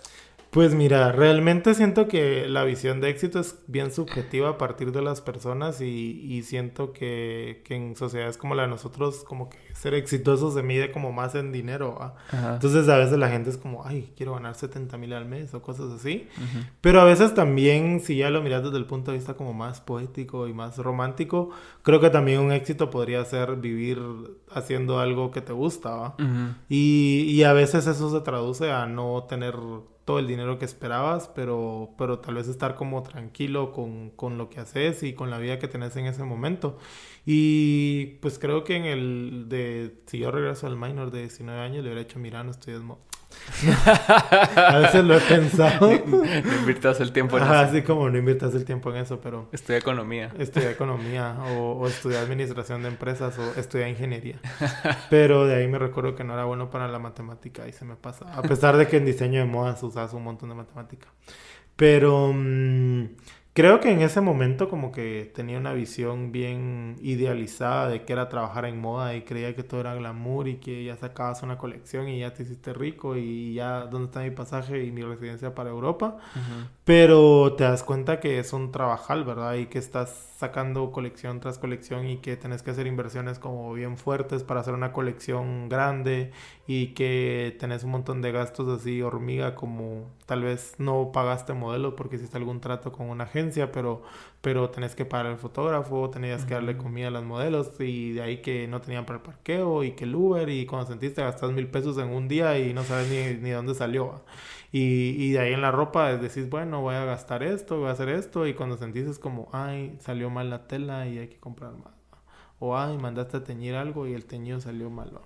Pues mira, realmente siento que la visión de éxito es bien subjetiva a partir de las personas y, y siento que, que, en sociedades como la de nosotros, como que ser exitoso se mide como más en dinero. Entonces a veces la gente es como, ay, quiero ganar 70 mil al mes o cosas así. Pero a veces también, si ya lo miras desde el punto de vista como más poético y más romántico, creo que también un éxito podría ser vivir haciendo algo que te gusta. y, y a veces eso se traduce a no tener todo el dinero que esperabas, pero, pero tal vez estar como tranquilo con, con, lo que haces y con la vida que tenés en ese momento. Y pues creo que en el de, si yo regreso al minor de 19 años, le hubiera hecho, mira, no estoy a veces lo he pensado. No, inviertas el tiempo en eso. Así como no inviertas el tiempo en eso, pero... Estudia economía. Estudia economía o, o estudia administración de empresas o estudia ingeniería. Pero de ahí me recuerdo que no era bueno para la matemática y se me pasa. A pesar de que en diseño de modas usas un montón de matemática. Pero... Mm, Creo que en ese momento como que tenía una visión bien idealizada de que era trabajar en moda y creía que todo era glamour y que ya sacabas una colección y ya te hiciste rico y ya dónde está mi pasaje y mi residencia para Europa. Pero te das cuenta que es un trabajal, ¿verdad? Y que estás sacando colección tras colección y que tenés que hacer inversiones como bien fuertes para hacer una colección grande y que tenés un montón de gastos así hormiga como tal vez no pagaste modelo porque hiciste algún trato con una agencia pero pero tenés que pagar al fotógrafo tenías que darle comida a los modelos y de ahí que no tenían para el parqueo y que el Uber y cuando sentiste gastas mil pesos en un día y no sabes ni, ni dónde salió y, y, de ahí en la ropa decís, bueno, voy a gastar esto, voy a hacer esto. Y cuando sentís es como, ay, salió mal la tela y hay que comprar más. O, ay, mandaste a teñir algo y el teñido salió mal.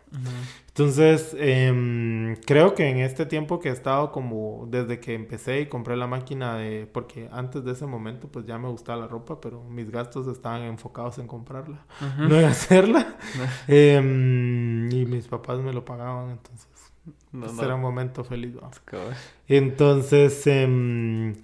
Entonces, eh, creo que en este tiempo que he estado como desde que empecé y compré la máquina de... Porque antes de ese momento pues ya me gustaba la ropa, pero mis gastos estaban enfocados en comprarla, no en hacerla. eh, y mis papás me lo pagaban, entonces no, Era un momento feliz. Entonces, em,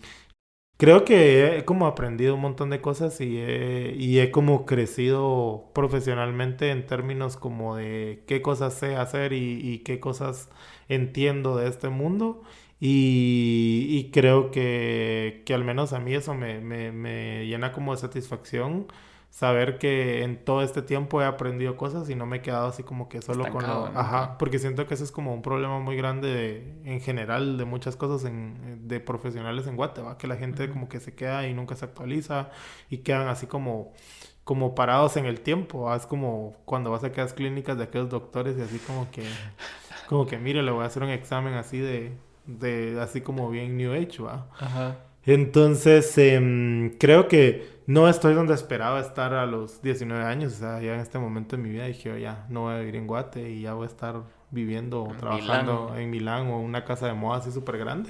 creo que he como aprendido un montón de cosas y he, y he como crecido profesionalmente en términos como de qué cosas sé hacer y, qué cosas entiendo de este mundo. Y, y creo que, que, al menos a mí eso me, me, me llena como de satisfacción saber que en todo este tiempo he aprendido cosas y no me he quedado así como que solo con lo... Ajá, porque siento que ese es como un problema muy grande en general de muchas cosas en, de profesionales en Guatemala, que la gente como que se queda y nunca se actualiza y quedan así como como parados en el tiempo, es como cuando vas a aquellas clínicas de aquellos doctores y así como que como que mire, le voy a hacer un examen así de de así como bien New Age, ¿va? Ajá. Entonces, em, creo que no estoy donde esperaba estar a los 19 años. O sea, ya en este momento de mi vida dije, ya no voy a vivir en Guate y ya voy a estar viviendo o trabajando en Milán o en una casa de moda así súper grande.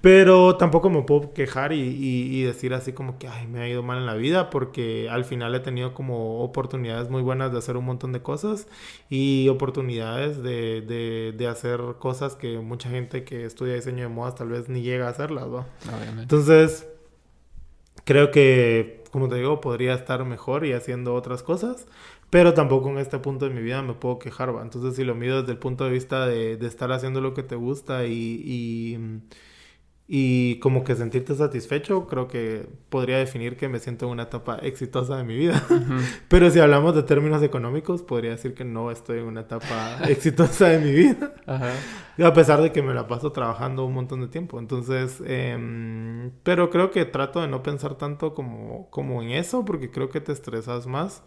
Pero tampoco me puedo quejar y, y, decir así como que, ay, me ha ido mal en la vida, porque al final he tenido como oportunidades muy buenas de hacer un montón de cosas y oportunidades de, de, de hacer cosas que mucha gente que estudia diseño de modas tal vez ni llega a hacerlas, ¿no? Entonces, creo que, como te digo, podría estar mejor y haciendo otras cosas, pero tampoco en este punto de mi vida me puedo quejar, ¿va? Entonces, si lo mido desde el punto de vista de, de estar haciendo lo que te gusta y, y y como que sentirte satisfecho, creo que podría definir que me siento en una etapa exitosa de mi vida. Pero si hablamos de términos económicos, podría decir que no estoy en una etapa exitosa de mi vida. A pesar de que me la paso trabajando un montón de tiempo. Entonces, eh, pero creo que trato de no pensar tanto como, como en eso, porque creo que te estresas más.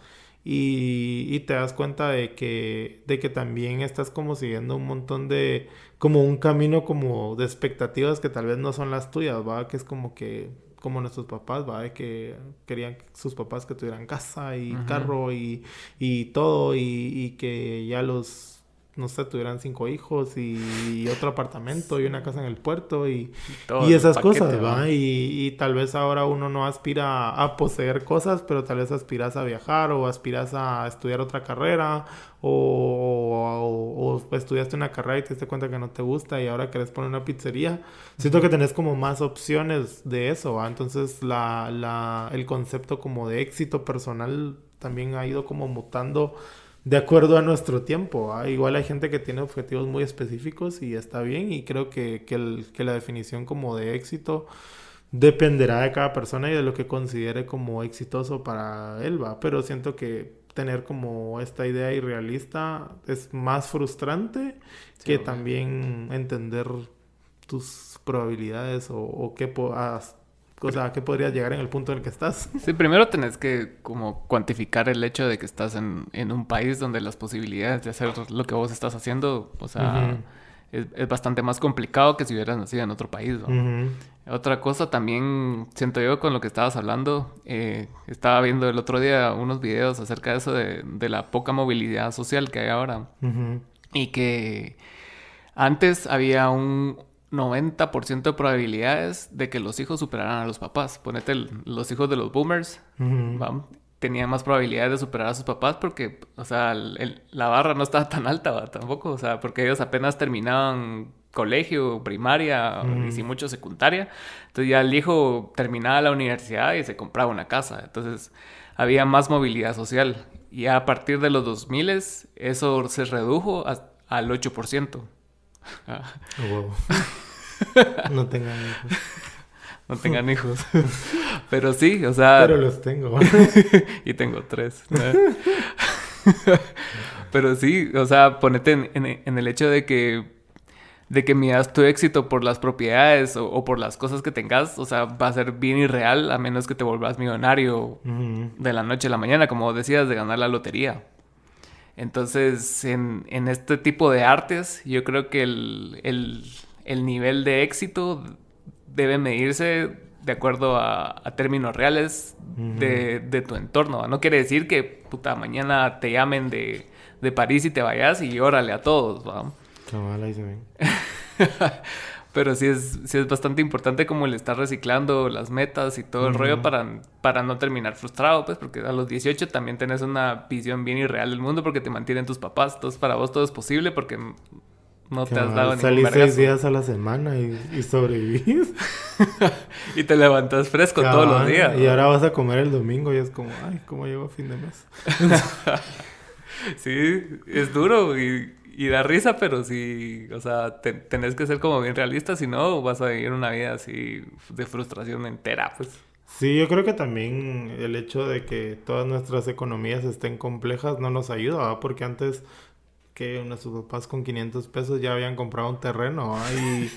Y, y, te das cuenta de que, de que también estás como siguiendo un montón de, como un camino como de expectativas que tal vez no son las tuyas, ¿va? Que es como que, como nuestros papás, ¿va? De que querían sus papás que tuvieran casa y carro y, y todo y, y que ya los no sé, tuvieran cinco hijos y, otro apartamento y una casa en el puerto y, y esas cosas, ¿va? Y, y, tal vez ahora uno no aspira a poseer cosas, pero tal vez aspiras a viajar o aspiras a estudiar otra carrera o, o, estudiaste una carrera y te diste cuenta que no te gusta y ahora querés poner una pizzería. Siento que tenés como más opciones de eso, ¿va? Entonces la, la, el concepto como de éxito personal también ha ido como mutando de acuerdo a nuestro tiempo. Igual hay gente que tiene objetivos muy específicos y está bien y creo que, que, la definición como de éxito dependerá de cada persona y de lo que considere como exitoso para él, va. Pero siento que tener como esta idea irrealista es más frustrante que también entender tus probabilidades o, o qué puedas o sea, ¿qué podrías llegar en el punto en el que estás? Sí, primero tenés que como cuantificar el hecho de que estás en, en un país donde las posibilidades de hacer lo que vos estás haciendo, o sea, es, bastante más complicado que si hubieras nacido en otro país. Otra cosa también, siento yo con lo que estabas hablando, eh, estaba viendo el otro día unos videos acerca de eso, de, de la poca movilidad social que hay ahora. Y que antes había un, 90% de probabilidades de que los hijos superaran a los papás. Ponete los hijos de los boomers, tenían más probabilidades de superar a sus papás porque, o sea, la barra no estaba tan alta tampoco, o sea, porque ellos apenas terminaban colegio, primaria, y sí mucho secundaria. Entonces ya el hijo terminaba la universidad y se compraba una casa. Entonces había más movilidad social. Y a partir de los 2000 eso se redujo al 8%. no tengan hijos. No tengan hijos. Pero sí, o sea... Pero los tengo. y tengo tres. Pero sí, o sea, ponete en el hecho de que de que midas tu éxito por las propiedades o, por las cosas que tengas, o sea, va a ser bien irreal a menos que te vuelvas millonario de la noche a la mañana, como decías, de ganar la lotería. Entonces, en, este tipo de artes, yo creo que el, nivel de éxito debe medirse de acuerdo a, términos reales de, tu entorno. No quiere decir que puta mañana te llamen de, de París y te vayas y órale a todos, ¿va? Pero sí es, sí es bastante importante como el estar reciclando las metas y todo el rollo para, para no terminar frustrado, pues, porque a los 18 también tenés una visión bien irreal del mundo porque te mantienen tus papás. Entonces, para vos todo es posible porque no te has dado Salís seis días a la semana y, y sobrevivís. y te levantas fresco todos los días. Y ahora vas a comer el domingo y es como, ay, ¿cómo llego a fin de mes? sí, es duro y y da risa, pero sí, o sea, tenés que ser como bien realista, si no vas a vivir una vida así de frustración entera, pues. Sí, yo creo que también el hecho de que todas nuestras economías estén complejas no nos ayuda, porque antes que nuestros papás con 500 pesos ya habían comprado un terreno y,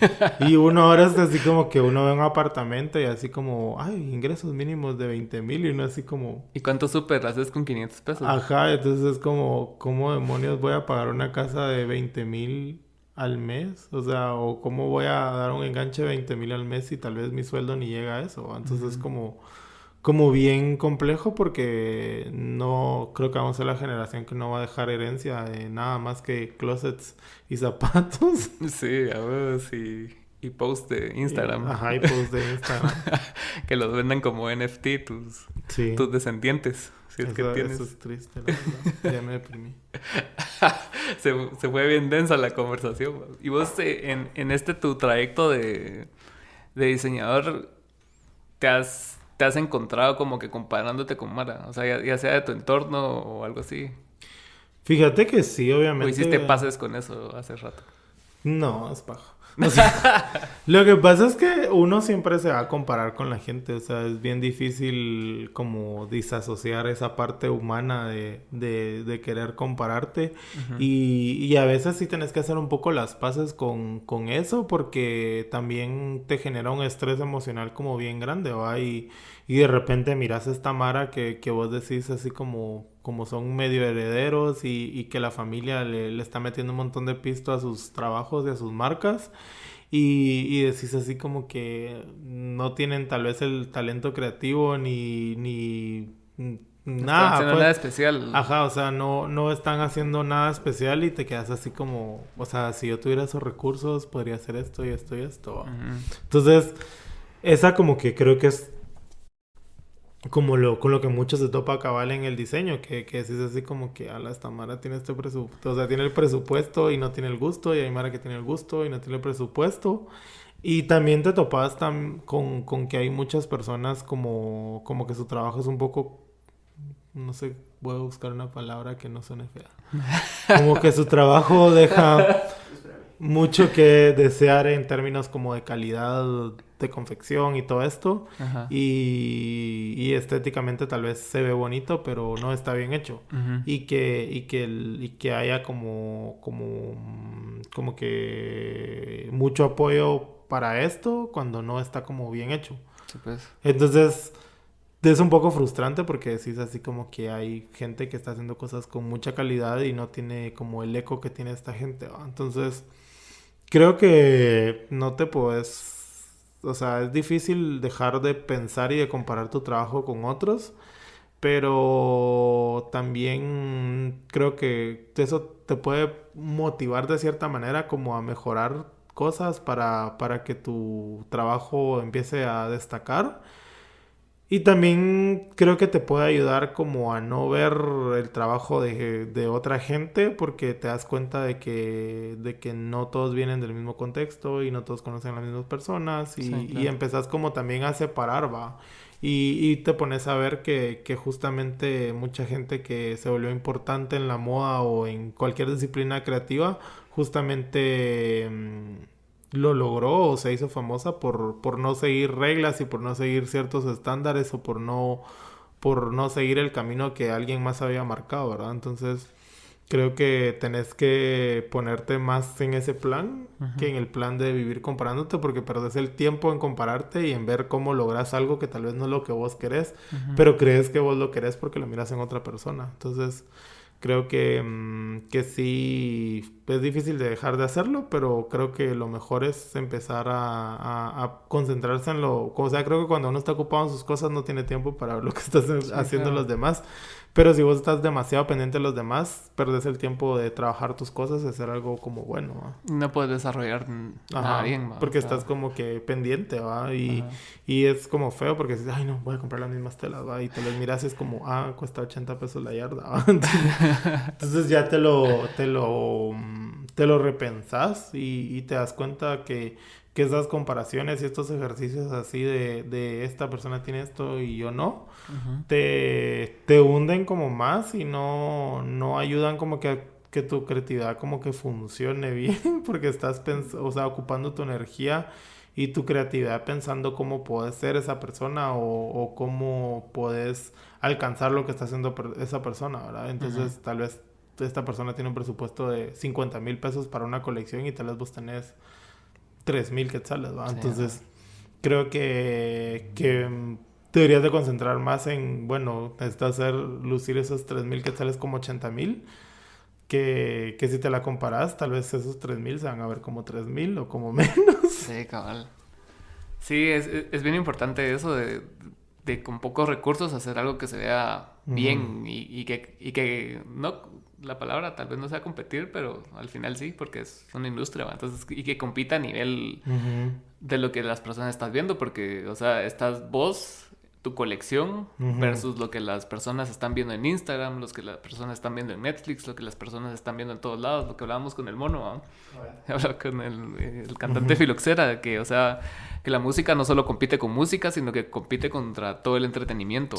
y, uno ahora es así como que uno ve un apartamento y así como, ay, ingresos mínimos de 20 mil y uno así como... ¿Y cuánto super haces con 500 pesos? Ajá, entonces es como, ¿cómo demonios voy a pagar una casa de 20 mil al mes? O sea, o cómo voy a dar un enganche de 20 mil al mes si tal vez mi sueldo ni llega a eso. Entonces es como como bien complejo porque no creo que vamos a ser la generación que no va a dejar herencia de nada más que closets y zapatos. Sí, a ver, sí. Y post de Instagram. ajá, y post de Instagram. que los vendan como NFT tus, tus descendientes. Si es que tienes... eso es triste, la verdad. ya me deprimí. se, se, fue bien densa la conversación. Y vos eh, en, en este tu trayecto de, de diseñador, te has te has encontrado como que comparándote con Mara? O sea, ya, sea de tu entorno o algo así. Fíjate que sí, obviamente. ¿O hiciste pases con eso hace rato? No, es paja. lo que pasa es que uno siempre se va a comparar con la gente, o sea, es bien difícil como disasociar esa parte humana de, de, querer compararte y, y, a veces sí tenés que hacer un poco las paces con, con, eso porque también te genera un estrés emocional como bien grande, ¿va? Y, y de repente miras esta Mara que, que vos decís así como como son medio herederos y, y que la familia le, le, está metiendo un montón de pisto a sus trabajos y a sus marcas. Y, y, decís así como que no tienen tal vez el talento creativo ni, ni nada. Pues. nada especial. Ajá, o sea, no, no están haciendo nada especial y te quedas así como, o sea, si yo tuviera esos recursos podría hacer esto y esto y esto. Entonces, esa como que creo que es como lo, con lo que muchos se topa cabal en el diseño, que, que es así como que a la esta Mara tiene este presupuesto, o sea, tiene el presupuesto y no tiene el gusto, y hay Mara que tiene el gusto y no tiene el presupuesto. Y también te topas con, con que hay muchas personas como, como que su trabajo es un poco, no sé, voy a buscar una palabra que no suene fea. Como que su trabajo deja mucho que desear en términos como de calidad de confección y todo esto. Y, y, estéticamente tal vez se ve bonito, pero no está bien hecho. Y que, y que, y que haya como, como, como que mucho apoyo para esto cuando no está como bien hecho. Pues. Entonces es un poco frustrante porque decís así como que hay gente que está haciendo cosas con mucha calidad y no tiene como el eco que tiene esta gente. Entonces creo que no te puedes o sea, es difícil dejar de pensar y de comparar tu trabajo con otros, pero también creo que eso te puede motivar de cierta manera como a mejorar cosas para, para que tu trabajo empiece a destacar. Y también creo que te puede ayudar como a no ver el trabajo de, de, otra gente porque te das cuenta de que, de que no todos vienen del mismo contexto y no todos conocen a las mismas personas y, y empezás como también a separar, va. Y, y, te pones a ver que, que, justamente mucha gente que se volvió importante en la moda o en cualquier disciplina creativa, justamente... Lo logró o se hizo famosa por, por no seguir reglas y por no seguir ciertos estándares o por no, por no seguir el camino que alguien más había marcado, ¿verdad? Entonces, creo que tenés que ponerte más en ese plan que en el plan de vivir comparándote porque perdés el tiempo en compararte y en ver cómo logras algo que tal vez no es lo que vos querés, pero crees que vos lo querés porque lo miras en otra persona. Entonces, Creo que, mm, que sí es difícil de dejar de hacerlo, pero creo que lo mejor es empezar a, a, concentrarse en lo... O sea, creo que cuando uno está ocupado en sus cosas no tiene tiempo para ver lo que están haciendo los demás. Pero si vos estás demasiado pendiente de los demás, perdes el tiempo de trabajar tus cosas y hacer algo como bueno. No puedes desarrollar nada bien. Porque estás como que pendiente, ¿va? Y, y, es como feo porque dices, ay, no, voy a comprar las mismas telas, ¿va? Y te las miras y es como, ah, cuesta 80 pesos la yarda, Entonces ya te lo, te lo, te lo repensas y, y te das cuenta que que esas comparaciones y estos ejercicios así de, de esta persona tiene esto y yo no, te, te, hunden como más y no, no ayudan como que, que tu creatividad como que funcione bien porque estás o sea, ocupando tu energía y tu creatividad pensando cómo puedes ser esa persona o, o cómo puedes alcanzar lo que está haciendo esa persona, ¿verdad? Entonces tal vez esta persona tiene un presupuesto de 50 mil pesos para una colección y tal vez vos tenés 3000 quetzales, ¿va? Entonces, creo que, que mm, deberías de concentrar más en, bueno, necesitas hacer lucir esos 3000 quetzales como 80000. Que, que si te la comparas, tal vez esos 3000 se van a ver como 3000 o como menos. Sí, cabal. Sí, es, es bien importante eso de, de, con pocos recursos hacer algo que se vea bien y, y, que, y que no la palabra tal vez no sea competir, pero al final sí, porque es una industria, entonces, y que compita a nivel de lo que las personas están viendo, porque, o sea, estás vos, tu colección, versus lo que las personas están viendo en Instagram, lo que las personas están viendo en Netflix, lo que las personas están viendo en todos lados, lo que hablábamos con el mono, Hablaba con el, cantante Filoxera, que, o sea, que la música no solo compite con música, sino que compite contra todo el entretenimiento,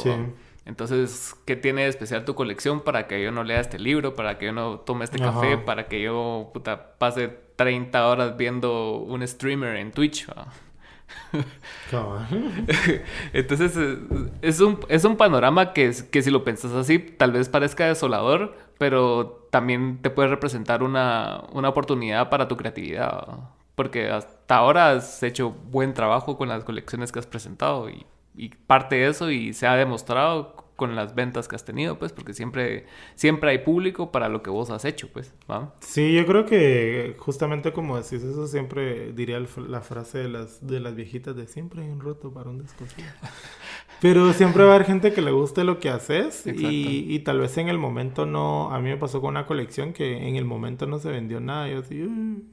entonces, ¿qué tiene de especial tu colección para que yo no lea este libro, para que yo no tome este café, para que yo puta, pase 30 horas viendo un streamer en Twitch? Entonces, eh, es un, es un panorama que, que si lo pensás así, tal vez parezca desolador, pero también te puede representar una, una oportunidad para tu creatividad. Porque hasta ahora has hecho buen trabajo con las colecciones que has presentado y y parte de eso y se ha demostrado con las ventas que has tenido, pues, porque siempre, siempre hay público para lo que vos has hecho, pues, ¿va? Sí, yo creo que justamente como decís eso, siempre diría la frase de las, de las viejitas de siempre hay un roto para un descosido. Pero siempre va a haber gente que le guste lo que haces y, y, tal vez en el momento no, a mí me pasó con una colección que en el momento no se vendió nada, yo así,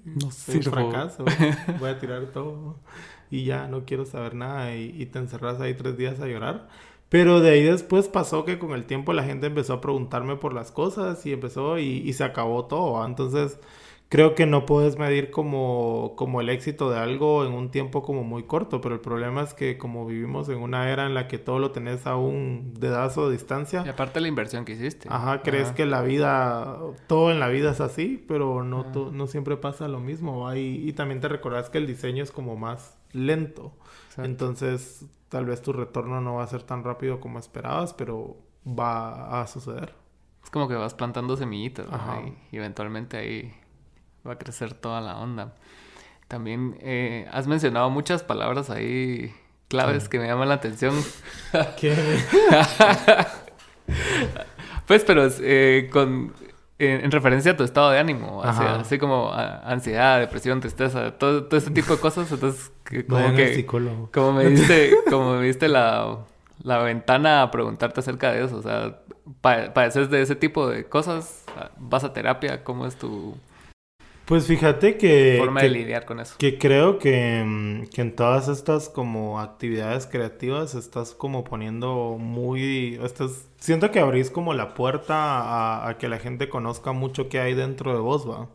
no sé, fracaso, voy a tirar todo y ya no quiero saber nada y, te encerras ahí tres días a llorar. Pero de ahí después pasó que con el tiempo la gente empezó a preguntarme por las cosas y empezó y, y se acabó todo. Entonces creo que no puedes medir como, como el éxito de algo en un tiempo como muy corto, pero el problema es que como vivimos en una era en la que todo lo tenés a un dedazo de distancia. Y aparte la inversión que hiciste. Ajá, crees que la vida, todo en la vida es así, pero no, no siempre pasa lo mismo. Y, y también te recordás que el diseño es como más lento. Entonces, tal vez tu retorno no va a ser tan rápido como esperabas, pero va a suceder. Es como que vas plantando semillitas y eventualmente ahí va a crecer toda la onda. También eh, has mencionado muchas palabras ahí claves que me llaman la atención. ¿Qué? pues, pero eh, con en, referencia a tu estado de ánimo, así, como ansiedad, depresión, tristeza, todo, todo ese tipo de cosas. Entonces, como que, como me diste, como me diste la, la ventana a preguntarte acerca de eso, o sea, padeces de ese tipo de cosas, vas a terapia, ¿cómo es tu Pues fíjate que... Forma que, de lidiar con eso. Que creo que, mm, que, en todas estas como actividades creativas estás como poniendo muy... Estás, siento que abrís como la puerta a, que la gente conozca mucho qué hay dentro de vos, ¿va?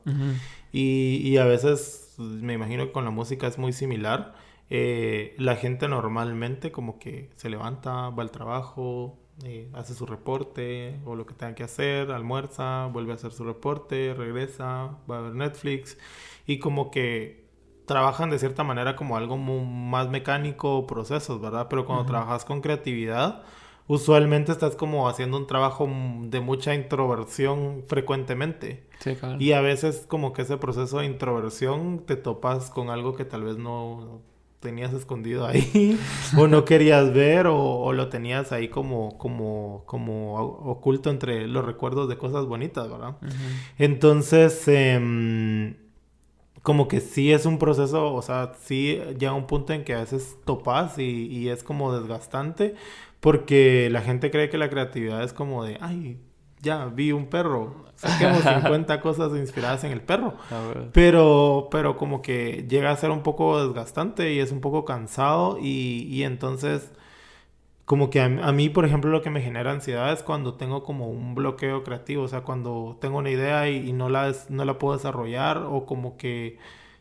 y, y, a veces me imagino que con la música es muy similar. Eh, la gente normalmente como que se levanta, va al trabajo, eh, hace su reporte o lo que tenga que hacer, almuerza, vuelve a hacer su reporte, regresa, va a ver Netflix y como que trabajan de cierta manera como algo más mecánico, procesos, ¿verdad? Pero cuando trabajas con creatividad, usualmente estás como haciendo un trabajo de mucha introversión frecuentemente. Sí, claro. Y a veces como que ese proceso de introversión te topas con algo que tal vez no tenías escondido ahí o no querías ver o, lo tenías ahí como, como, como oculto entre los recuerdos de cosas bonitas, ¿verdad? Entonces, em, como que sí es un proceso, o sea, sí llega un punto en que a veces topas y, y es como desgastante porque la gente cree que la creatividad es como de, ay, ya vi un perro, saquemos 50 cosas inspiradas en el perro. Pero, pero como que llega a ser un poco desgastante y es un poco cansado y, y entonces como que a, mí, por ejemplo, lo que me genera ansiedad es cuando tengo como un bloqueo creativo, o sea, cuando tengo una idea y, no, la, no la puedo desarrollar o como que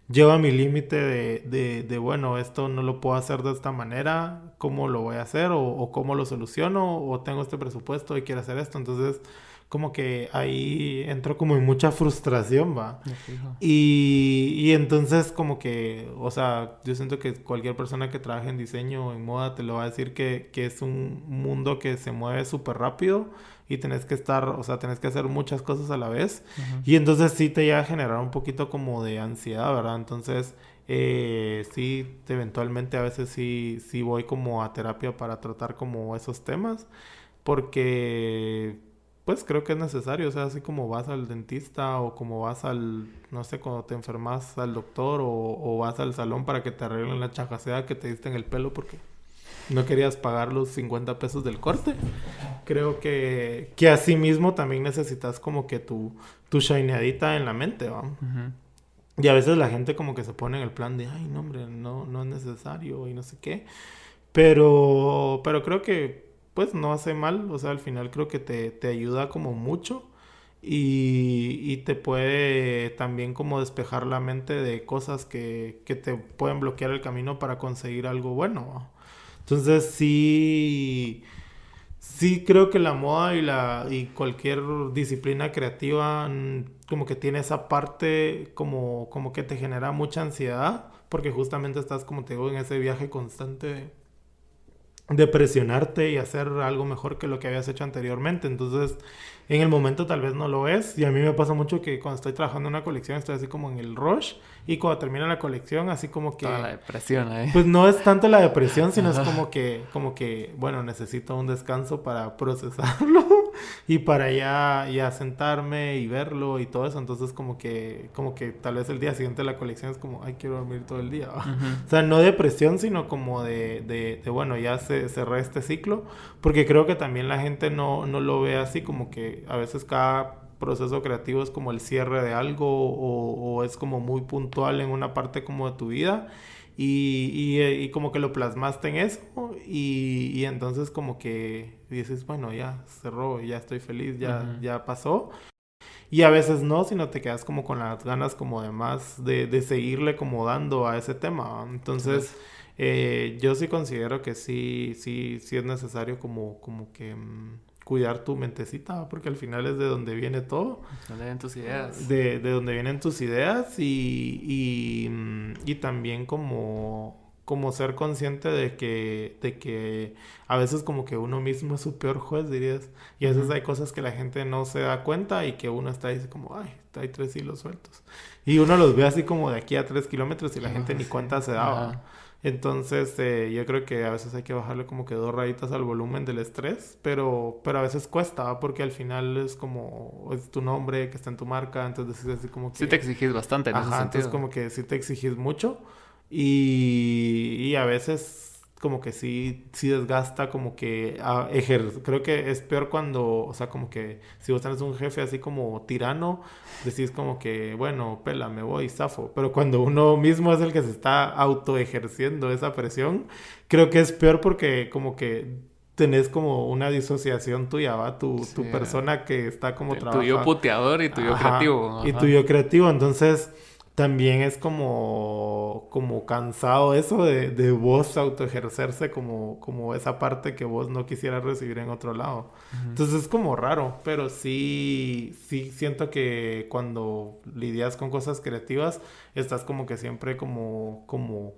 llego a mi límite de, de, de, bueno, esto no lo puedo hacer de esta manera, ¿cómo lo voy a hacer? O, o cómo lo soluciono, o tengo este presupuesto y quiero hacer esto, entonces como que ahí entró como en mucha frustración, va. Y, y, entonces como que, o sea, yo siento que cualquier persona que trabaje en diseño o en moda te lo va a decir que, que es un mundo que se mueve súper rápido y tenés que estar, o sea, tenés que hacer muchas cosas a la vez. Y entonces sí te llega a generar un poquito como de ansiedad, ¿verdad? Entonces... Eh, sí, eventualmente a veces sí, sí voy como a terapia para tratar como esos temas, porque pues creo que es necesario, o sea, así como vas al dentista o como vas al, no sé, cuando te enfermas al doctor o, vas al salón para que te arreglen la chajacea que te diste en el pelo porque no querías pagar los 50 pesos del corte. Creo que, que así mismo también necesitas como que tu, tu shineadita en la mente, ¿va? Y a veces la gente como que se pone en el plan de, ay, no, hombre, no, no es necesario y no sé qué. Pero, pero creo que pues no hace mal, o sea, al final creo que te, ayuda como mucho y, te puede también como despejar la mente de cosas que, te pueden bloquear el camino para conseguir algo bueno. Entonces sí, sí creo que la moda y, la, y cualquier disciplina creativa mm, como que tiene esa parte como, como que te genera mucha ansiedad porque justamente estás como te digo en ese viaje constante de presionarte y hacer algo mejor que lo que habías hecho anteriormente. Entonces, en el momento tal vez no lo es. Y a mí me pasa mucho que cuando estoy trabajando en una colección estoy así como en el rush. Y cuando termina la colección, así como que... Toda la depresión ahí. Pues no es tanto la depresión, sino es como que, como que, bueno, necesito un descanso para procesarlo y para ya, ya sentarme y verlo y todo eso. Entonces como que, como que tal vez el día siguiente de la colección es como, ay, quiero dormir todo el día. O sea, no depresión, sino como de, de, de bueno, ya se cerré este ciclo. Porque creo que también la gente no, no lo ve así como que a veces cada proceso creativo es como el cierre de algo o, es como muy puntual en una parte como de tu vida y, y, como que lo plasmaste en eso y, y, entonces como que dices, bueno, ya cerró, ya estoy feliz, ya, ya pasó. Y a veces no, sino te quedas como con las ganas como de más, de, de seguirle como dando a ese tema. Entonces, eh, yo sí considero que sí, sí, sí es necesario como, como que... Mm, cuidar tu mentecita, porque al final es de donde viene todo. De donde vienen tus ideas. De, de donde vienen tus ideas y, y, y, también como, como ser consciente de que, de que a veces como que uno mismo es su peor juez, dirías. Y a veces hay cosas que la gente no se da cuenta y que uno está ahí como, ay, hay tres hilos sueltos. Y uno los ve así como de aquí a tres kilómetros y la gente ni cuenta se daba. Entonces, eh, yo creo que a veces hay que bajarle como que dos rayitas al volumen del estrés, pero, pero a veces cuesta, porque al final es como, es tu nombre que está en tu marca, entonces es así como que... Sí te exigís bastante en ese sentido. entonces como que sí te exigís mucho y, y a veces como que sí, sí desgasta, como que a ejer creo que es peor cuando, o sea, como que si vos tenés un jefe así como tirano, decís como que, bueno, pela, me voy, zafo, pero cuando uno mismo es el que se está auto ejerciendo esa presión, creo que es peor porque como que tenés como una disociación tuya, ¿va? Tu, tu persona que está como trabajando. Tu yo puteador y tu yo creativo. Y tu yo creativo, entonces también es como, como cansado eso de, de vos autoejercerse como, como esa parte que vos no quisieras recibir en otro lado. Entonces es como raro, pero sí, sí siento que cuando lidias con cosas creativas, estás como que siempre como, como,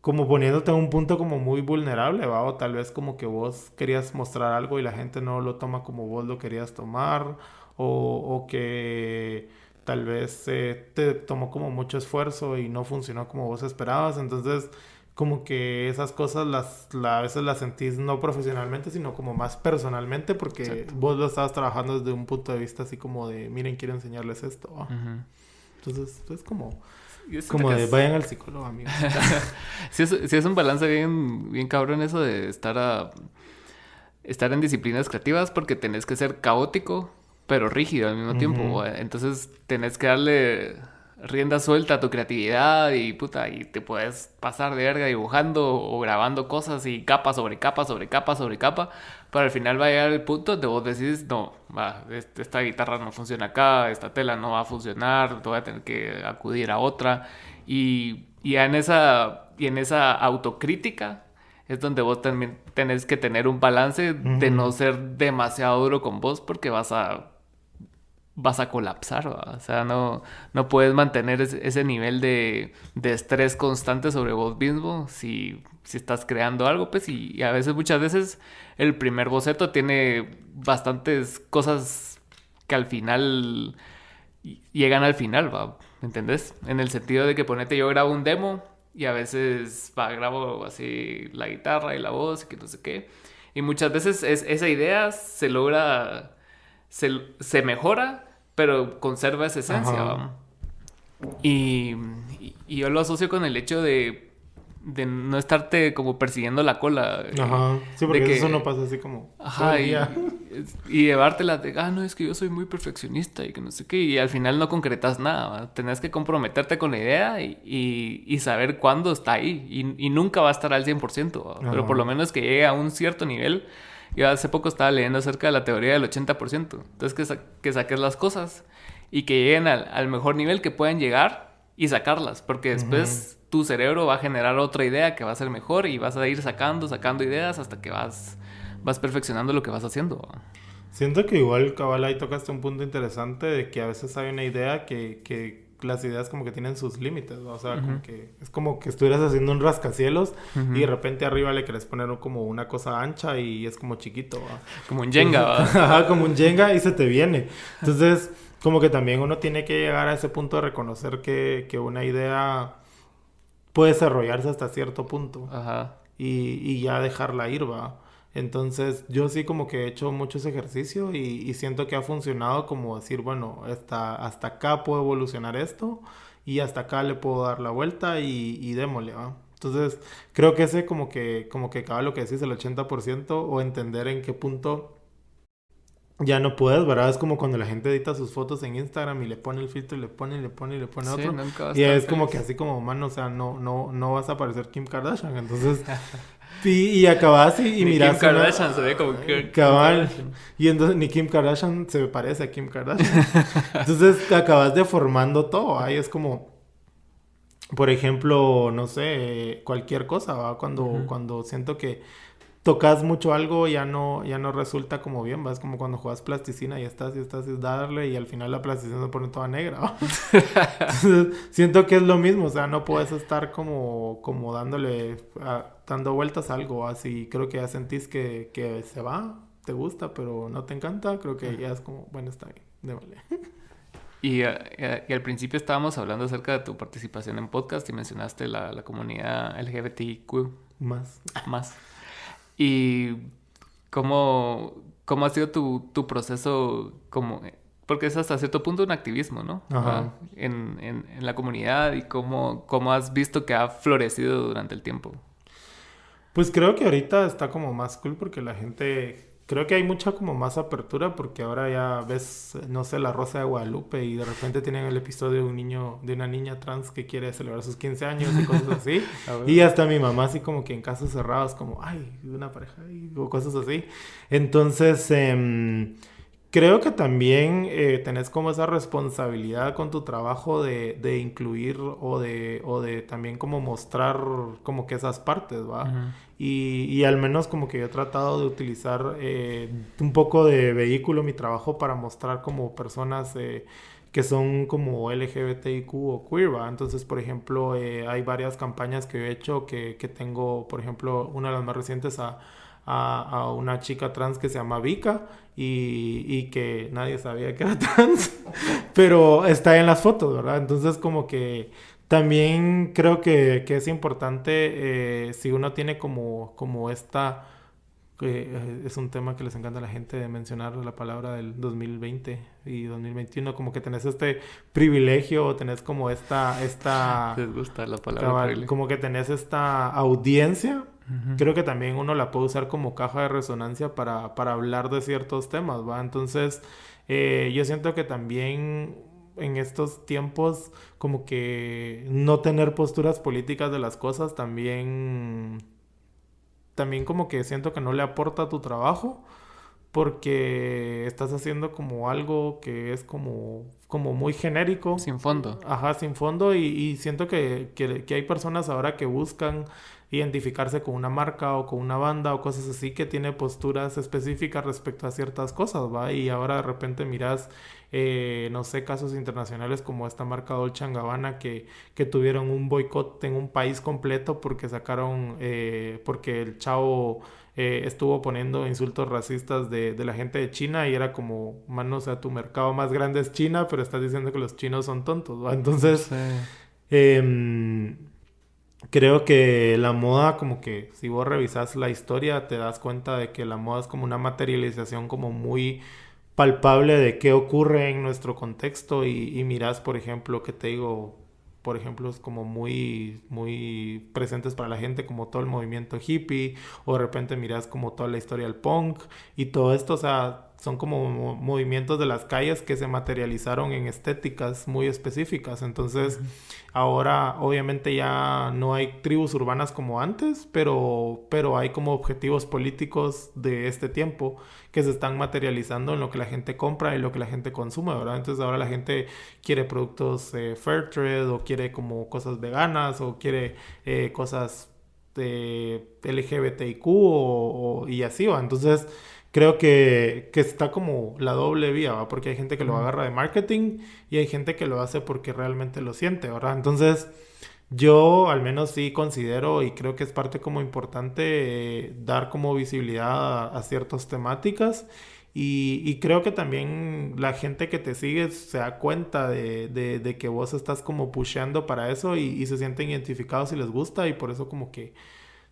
como poniéndote en un punto como muy vulnerable, ¿va? O tal vez como que vos querías mostrar algo y la gente no lo toma como vos lo querías tomar, o, o que tal vez eh, te tomó como mucho esfuerzo y no funcionó como vos esperabas, entonces como que esas cosas las, a veces las sentís no profesionalmente, sino como más personalmente, porque vos lo estabas trabajando desde un punto de vista así como de, miren, quiero enseñarles esto. Entonces es como, como de, vayan al psicólogo, amigos. sí, es, es, un balance bien, bien cabrón eso de estar a... Estar en disciplinas creativas porque tenés que ser caótico pero rígido al mismo tiempo. Entonces tenés que darle rienda suelta a tu creatividad y puta, y te puedes pasar de verga dibujando o grabando cosas y capa sobre capa sobre capa sobre capa, pero al final va a llegar el punto de vos decís, no, va, esta guitarra no funciona acá, esta tela no va a funcionar, voy a tener que acudir a otra y, y en esa y en esa autocrítica es donde vos también tenés que tener un balance de no ser demasiado duro con vos porque vas a vas a colapsar, o sea, no, no puedes mantener ese, nivel de, estrés constante sobre vos mismo si, si estás creando algo, pues, y, a veces, muchas veces, el primer boceto tiene bastantes cosas que al final llegan al final, ¿va? ¿Me entendés? En el sentido de que ponete, yo grabo un demo y a veces va, grabo así la guitarra y la voz y que no sé qué. Y muchas veces esa idea se logra se, mejora, pero conserva esa esencia. Y, yo lo asocio con el hecho de, de no estarte como persiguiendo la cola. Eh, Ajá. Sí, porque eso no pasa así como. Ajá. Y, y, llevártela de, ah, no, es que yo soy muy perfeccionista y que no sé qué. Y al final no concretas nada. Tenés que comprometerte con la idea y, y saber cuándo está ahí. Y, nunca va a estar al 100%. Pero por lo menos que llegue a un cierto nivel yo hace poco estaba leyendo acerca de la teoría del 80%. Entonces, que, que saques las cosas y que lleguen al, mejor nivel que puedan llegar y sacarlas. Porque después tu cerebro va a generar otra idea que va a ser mejor y vas a ir sacando, sacando ideas hasta que vas, vas perfeccionando lo que vas haciendo. Siento que igual, cabal, ahí tocaste un punto interesante de que a veces hay una idea que, que las ideas como que tienen sus límites, o sea, como que es como que estuvieras haciendo un rascacielos y de repente arriba le querés poner como una cosa ancha y es como chiquito, como un Jenga, Ajá, como un Jenga y se te viene. Entonces, como que también uno tiene que llegar a ese punto de reconocer que, que una idea puede desarrollarse hasta cierto punto Ajá. Y, y ya dejarla ir, va. Entonces yo sí como que he hecho muchos ejercicios y, siento que ha funcionado como decir, bueno, hasta, hasta acá puedo evolucionar esto y hasta acá le puedo dar la vuelta y, y démosle, ¿va? Entonces creo que ese como que, como que acaba lo que decís, el 80% o entender en qué punto ya no puedes, ¿verdad? Es como cuando la gente edita sus fotos en Instagram y le pone el filtro y le pone y le pone y le pone otro. y es como que así como, mano, o sea, no, no, no vas a parecer Kim Kardashian. Entonces, y, y acabas y, y miras. Kim Kardashian se ve como que. Cabal. Y entonces ni Kim Kardashian se parece a Kim Kardashian. entonces acabas deformando todo. Ahí es como. Por ejemplo, no sé, cualquier cosa, ¿va? Cuando, cuando siento que tocas mucho algo, ya no, ya no resulta como bien, ¿va? Es como cuando juegas plasticina y estás y estás y darle y al final la plasticina se pone toda negra. siento que es lo mismo, o sea, no puedes estar como, como dándole, dando vueltas a algo así. Creo que ya sentís que, que se va, te gusta, pero no te encanta. Creo que ya es como, bueno, está bien, démosle. Y, eh, y, al principio estábamos hablando acerca de tu participación en podcast y mencionaste la, la comunidad LGBTQ. Más. Más. Y cómo, cómo ha sido tu, tu proceso como... Porque es hasta cierto punto un activismo, ¿no? Ajá. En, en, la comunidad y cómo, cómo has visto que ha florecido durante el tiempo. Pues creo que ahorita está como más cool porque la gente creo que hay mucha como más apertura porque ahora ya ves, no sé, la Rosa de Guadalupe y de repente tienen el episodio de un niño, de una niña trans que quiere celebrar sus 15 años y cosas así. y hasta mi mamá así como que en casos cerrados como, ay, una pareja o cosas así. Entonces, eh, Creo que también eh, tenés como esa responsabilidad con tu trabajo de, de incluir o de, o de también como mostrar como que esas partes, ¿va? y, y, al menos como que yo he tratado de utilizar eh, un poco de vehículo mi trabajo para mostrar como personas eh, que son como LGBTIQ o queer, ¿va? Entonces, por ejemplo, eh, hay varias campañas que he hecho que, que tengo, por ejemplo, una de las más recientes a a, una chica trans que se llama Vika y, que nadie sabía que era trans, pero está en las fotos, ¿verdad? Entonces como que también creo que, es importante eh, si uno tiene como, como esta... Eh, es un tema que les encanta a la gente de mencionar la palabra del 2020 y 2021, como que tenés este privilegio o tenés como esta... esta Les gusta la palabra. como que tenés esta audiencia Creo que también uno la puede usar como caja de resonancia para, para hablar de ciertos temas, ¿va? Entonces, eh, yo siento que también en estos tiempos como que no tener posturas políticas de las cosas también también como que siento que no le aporta a tu trabajo porque estás haciendo como algo que es como, como muy genérico. Sin fondo. Ajá, sin fondo y, y siento que, que, que, hay personas ahora que buscan identificarse con una marca o con una banda o cosas así que tiene posturas específicas respecto a ciertas cosas, ¿va? Y ahora de repente miras, eh, no sé, casos internacionales como esta marca Dolce Gabbana que, que tuvieron un boicot en un país completo porque sacaron, eh, porque el chavo... Eh, estuvo poniendo insultos racistas de, de, la gente de China y era como, mano, o sea, tu mercado más grande es China, pero estás diciendo que los chinos son tontos, ¿va? Entonces, eh, creo que la moda como que si vos revisas la historia te das cuenta de que la moda es como una materialización como muy palpable de qué ocurre en nuestro contexto y, y miras por ejemplo que te digo por ejemplo, es como muy, muy presentes para la gente, como todo el movimiento hippie, o de repente miras como toda la historia del punk, y todo esto, o sea, son como movimientos de las calles que se materializaron en estéticas muy específicas. Entonces, ahora obviamente ya no hay tribus urbanas como antes, pero, pero hay como objetivos políticos de este tiempo que se están materializando en lo que la gente compra y lo que la gente consume, ¿verdad? Entonces ahora la gente quiere productos eh, fair trade o quiere como cosas veganas o quiere eh, cosas de LGBTIQ o, y así, ¿va? Entonces creo que, que, está como la doble vía, ¿va? porque hay gente que lo agarra de marketing y hay gente que lo hace porque realmente lo siente, ¿verdad? Entonces, yo al menos sí considero y creo que es parte como importante eh, dar como visibilidad a, ciertas temáticas y, y, creo que también la gente que te sigue se da cuenta de, de, de que vos estás como pusheando para eso y, y se sienten identificados y les gusta y por eso como que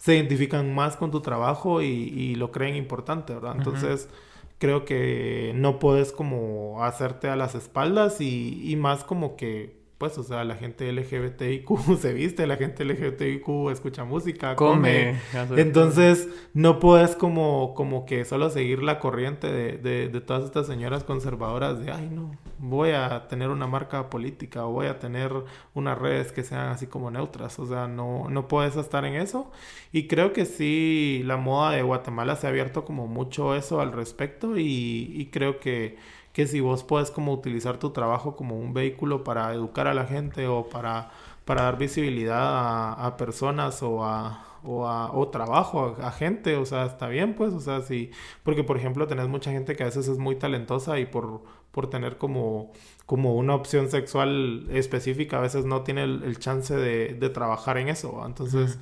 se identifican más con tu trabajo y, lo creen importante, ¿verdad? Entonces, creo que no puedes como hacerte a las espaldas y, y más como que pues, o sea, la gente LGBTIQ se viste, la gente LGBTIQ escucha música, come. Entonces, no puedes como, como que solo seguir la corriente de, de, de, todas estas señoras conservadoras de, ay, no, voy a tener una marca política o voy a tener unas redes que sean así como neutras. O sea, no, no puedes estar en eso. Y creo que sí, la moda de Guatemala se ha abierto como mucho eso al respecto y, creo que que si vos puedes como utilizar tu trabajo como un vehículo para educar a la gente o para, para dar visibilidad a, personas o a, o, a, trabajo a, gente, o sea, está bien pues, o sea, sí, porque por ejemplo tenés mucha gente que a veces es muy talentosa y por, por tener como, como una opción sexual específica a veces no tiene el, chance de, de, trabajar en eso, entonces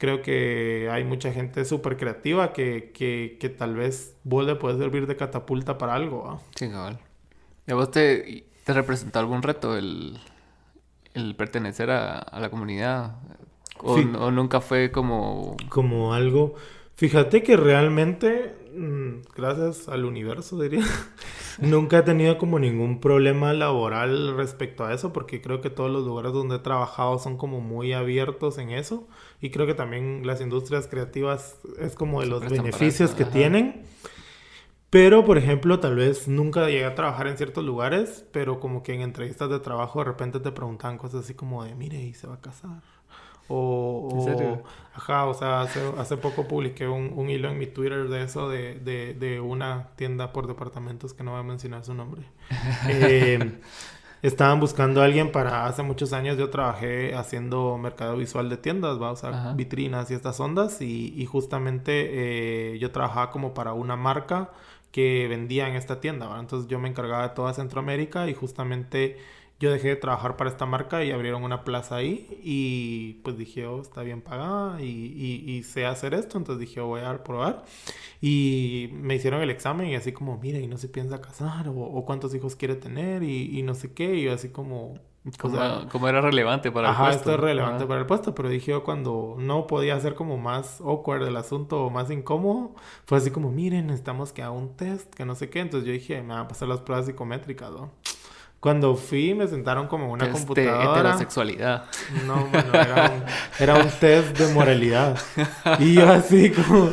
creo que hay mucha gente súper creativa que, que, que, tal vez vos le puede servir de catapulta para algo. Sí, cabal. ¿Y a vos te, te representó algún reto el, el pertenecer a, a, la comunidad? ¿O, ¿O, nunca fue como...? Como algo... Fíjate que realmente, mm, gracias al universo, diría, nunca he tenido como ningún problema laboral respecto a eso, porque creo que todos los lugares donde he trabajado son como muy abiertos en eso, y creo que también las industrias creativas es como de los beneficios que tienen. Pero, por ejemplo, tal vez nunca llegué a trabajar en ciertos lugares, pero como que en entrevistas de trabajo de repente te preguntan cosas así como de, mire, ¿y se va a casar? O, ¿En serio? Ajá, o sea, hace, hace poco publiqué un, un, hilo en mi Twitter de eso, de, de, de, una tienda por departamentos que no voy a mencionar su nombre. eh, estaban buscando a alguien para hace muchos años yo trabajé haciendo mercado visual de tiendas, va a usar vitrinas y estas ondas y, y justamente eh, yo trabajaba como para una marca que vendía en esta tienda, ¿va? entonces yo me encargaba de toda Centroamérica y justamente yo dejé de trabajar para esta marca y abrieron una plaza ahí y pues dije, oh, está bien pagada y, y, sé hacer esto, entonces dije, oh, voy a probar. Y me hicieron el examen y así como, mire, y no se piensa casar o, cuántos hijos quiere tener y, no sé qué, y así como... Como, era relevante para el puesto. esto es relevante para el puesto, pero dije yo cuando no podía ser como más awkward el asunto o más incómodo, fue así como, miren, necesitamos que haga un test, que no sé qué, entonces yo dije, me van a pasar las pruebas psicométricas, ¿no? Cuando fui, me sentaron como una test computadora. De heterosexualidad. No, bueno, era un, era un test de moralidad. Y yo así como.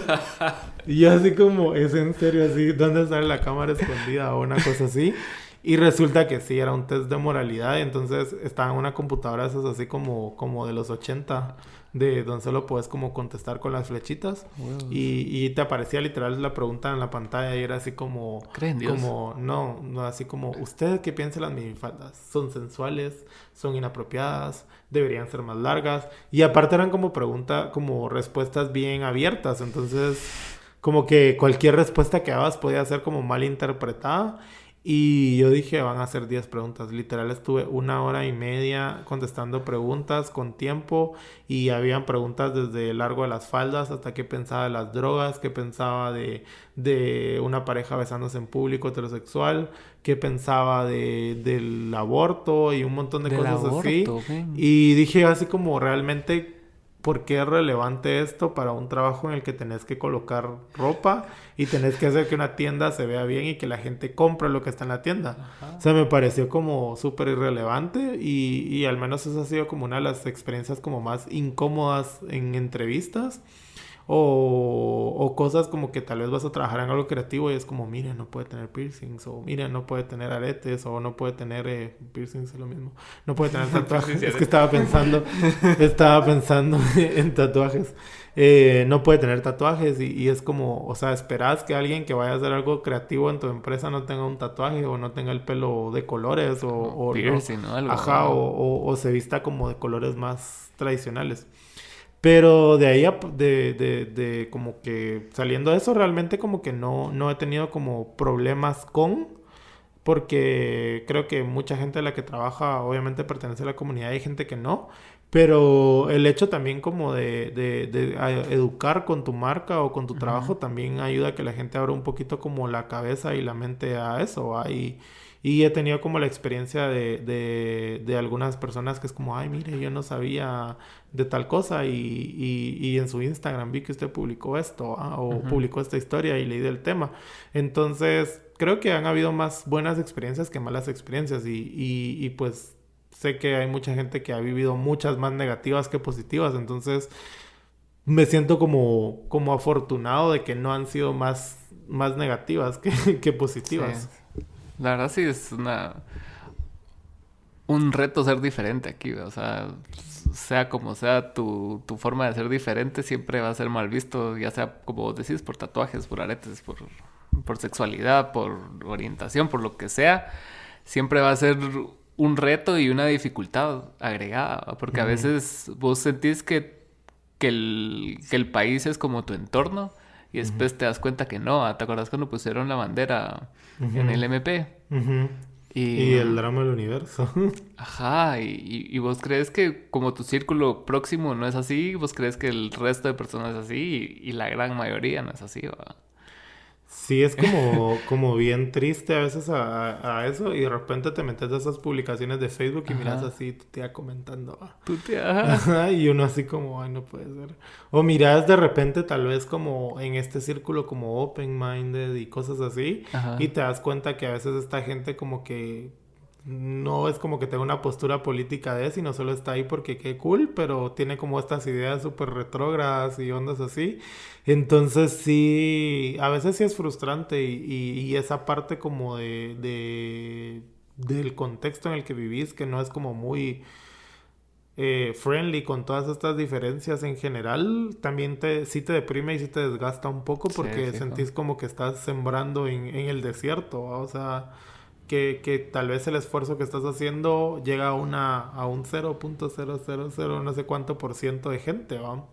Y yo así como, es en serio, así, ¿dónde sale la cámara escondida o una cosa así? Y resulta que sí, era un test de moralidad. Y entonces estaba en una computadora, esas así como, como de los 80 de donde solo puedes como contestar con las flechitas. Y, y, te aparecía literal la pregunta en la pantalla y era así como ¿Creen Dios? como no, no así como usted qué piensa las minifaldas son sensuales son inapropiadas deberían ser más largas. Y aparte eran como preguntas como respuestas bien abiertas. Entonces como que cualquier respuesta que hagas podía ser como mal interpretada y yo dije, van a hacer 10 preguntas. Literal estuve una hora y media contestando preguntas con tiempo y habían preguntas desde el largo de las faldas hasta qué pensaba de las drogas, qué pensaba de, de una pareja besándose en público heterosexual, qué pensaba de, del aborto y un montón de cosas así. Y dije así como realmente por qué es relevante esto para un trabajo en el que tenés que colocar ropa y tenés que hacer que una tienda se vea bien y que la gente compre lo que está en la tienda. O sea, me pareció como súper irrelevante y, y al menos esa ha sido como una de las experiencias como más incómodas en entrevistas o, o, cosas como que tal vez vas a trabajar en algo creativo y es como, mire, no puede tener piercings, o mire, no puede tener aretes, o no puede tener eh, piercings, es lo mismo, no puede tener tatuajes. es que estaba pensando, estaba pensando en tatuajes. Eh, no puede tener tatuajes y, y, es como, o sea, esperas que alguien que vaya a hacer algo creativo en tu empresa no tenga un tatuaje o no tenga el pelo de colores o, o, piercing, ¿no? Algo, ajá, o, o, se vista como de colores más tradicionales. Pero de ahí, de, de, de, como que saliendo de eso, realmente como que no, no he tenido como problemas con, porque creo que mucha gente de la que trabaja obviamente pertenece a la comunidad y hay gente que no, pero el hecho también como de, de, de educar con tu marca o con tu trabajo también ayuda a que la gente abra un poquito como la cabeza y la mente a eso, ahí y he tenido como la experiencia de, de, de, algunas personas que es como, ay, mire, yo no sabía de tal cosa y, y, y en su Instagram vi que usted publicó esto ah, o publicó esta historia y leí del tema. Entonces, creo que han habido más buenas experiencias que malas experiencias y, y pues sé que hay mucha gente que ha vivido muchas más negativas que positivas. Entonces, me siento como, como afortunado de que no han sido más, más negativas que, que positivas. La verdad sí es una un reto ser diferente aquí, o sea, sea como sea tu, tu, forma de ser diferente, siempre va a ser mal visto, ya sea como vos decís, por tatuajes, por aretes, por, por sexualidad, por orientación, por lo que sea, siempre va a ser un reto y una dificultad agregada, porque a veces vos sentís que, que, el, que el país es como tu entorno y después te das cuenta que no. ¿Te acuerdas cuando pusieron la bandera en el MP? Y, el drama del universo. Ajá, y, y, vos crees que como tu círculo próximo no es así, vos crees que el resto de personas es así y, la gran mayoría no es así, ¿va? Sí, es como, como bien triste a veces a, a, eso y de repente te metes a esas publicaciones de Facebook y miras así tu tía comentando. Ah. Tu tía. y uno así como, ay, no puede ser. O miras de repente tal vez como en este círculo como open-minded y cosas así y te das cuenta que a veces esta gente como que no es como que tenga una postura política de, sino solo está ahí porque qué cool, pero tiene como estas ideas súper retrógradas y ondas así. Entonces sí, a veces sí es frustrante y, esa parte como de, del contexto en el que vivís, que no es como muy eh, friendly con todas estas diferencias en general, también te, sí te deprime y sí te desgasta un poco porque sentís como que estás sembrando en, en el desierto, o sea que, que, tal vez el esfuerzo que estás haciendo llega a, una, a un 0.000 no sé cuánto por ciento de gente, ¿va?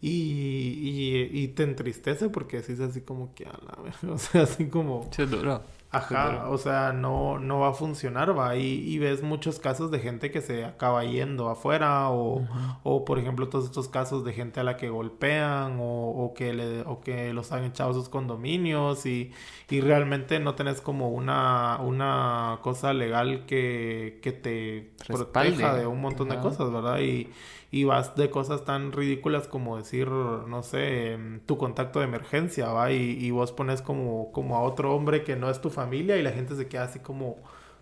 Y, y, te entristece porque decís así como que a la o sea, así como... Se duro. Ajá, o sea, no, no va a funcionar, va. Y, y, ves muchos casos de gente que se acaba yendo afuera, o, o por ejemplo, todos estos casos de gente a la que golpean, o, o que, le, o que los han echado a sus condominios, y, y realmente no tenés como una, una cosa legal que, que te proteja de un montón de cosas, ¿verdad? Y, y vas de cosas tan ridículas como decir, no sé, em, tu contacto de emergencia, ¿va? Y, vos pones como, como a otro hombre que no es tu familia y la gente se queda así como,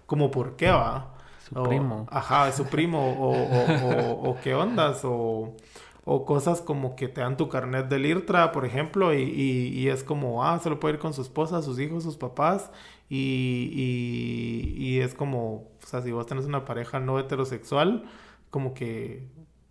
como ¿por qué, va? Su primo. Ajá, su primo, o, o, o, qué ondas, o, o cosas como que te dan tu carnet del IRTRA, por ejemplo, y, y, es como, ah, se lo puede ir con su esposa, sus hijos, sus papás, y, y, y es como, o sea, si vos tenés una pareja no heterosexual, como que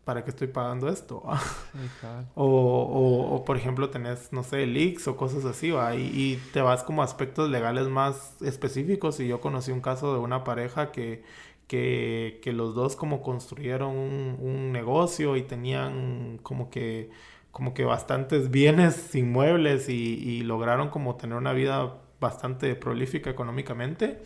¿para qué estoy pagando esto? o, o, o, por ejemplo, tenés, no sé, leaks o cosas así, ¿va? Y, y, te vas como a aspectos legales más específicos. Y yo conocí un caso de una pareja que, que, que los dos como construyeron un, un, negocio y tenían como que, como que bastantes bienes inmuebles y, y lograron como tener una vida bastante prolífica económicamente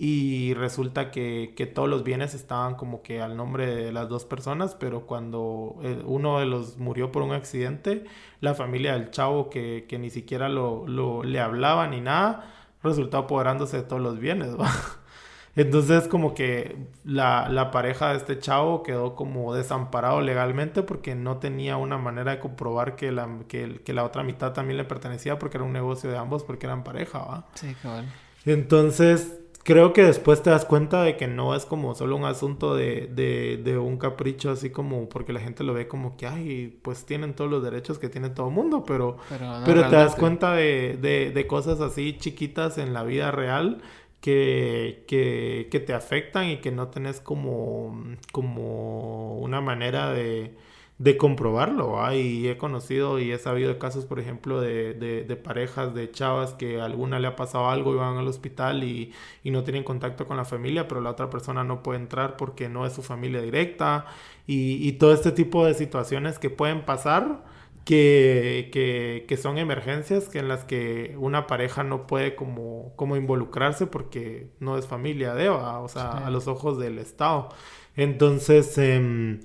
y resulta que, que, todos los bienes estaban como que al nombre de las dos personas, pero cuando eh, uno de los murió por un accidente, la familia del chavo que, que ni siquiera lo, lo, le hablaba ni nada, resultó apoderándose de todos los bienes. Entonces como que la, la, pareja de este chavo quedó como desamparado legalmente porque no tenía una manera de comprobar que la, que, que la otra mitad también le pertenecía porque era un negocio de ambos porque eran pareja, ¿va? Sí, cabal. Entonces creo que después te das cuenta de que no es como solo un asunto de, de, de, un capricho, así como porque la gente lo ve como que, ay, pues tienen todos los derechos que tiene todo el mundo, pero, pero, te das cuenta de, de, de, cosas así chiquitas en la vida real que, que, que te afectan y que no tenés como, como una manera de de comprobarlo. Y he conocido y he sabido de casos, por ejemplo, de, de, parejas, de chavas que a alguna le ha pasado algo y van al hospital y, y, no tienen contacto con la familia, pero la otra persona no puede entrar porque no es su familia directa. Y, y todo este tipo de situaciones que pueden pasar. Que, que, que, son emergencias que en las que una pareja no puede como, como involucrarse porque no es familia de Eva, o sea, a los ojos del Estado. Entonces, eh,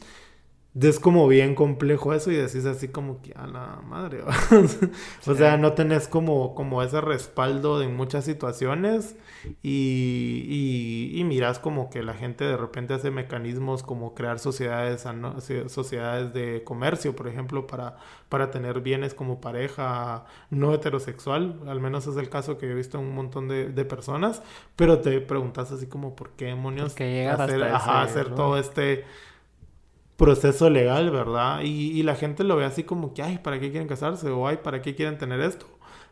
es como bien complejo eso y decís así como que a la madre. o sea, no tenés como, como ese respaldo en muchas situaciones y, y, como que la gente de repente hace mecanismos como crear sociedades, sociedades de comercio, por ejemplo, para, para tener bienes como pareja no heterosexual. Al menos es el caso que he visto en un montón de, de personas. Pero te preguntas así como por qué demonios hacer, hacer todo este proceso legal, ¿verdad? Y, la gente lo ve así como que, ay, ¿para qué quieren casarse? O ay, ¿para qué quieren tener esto?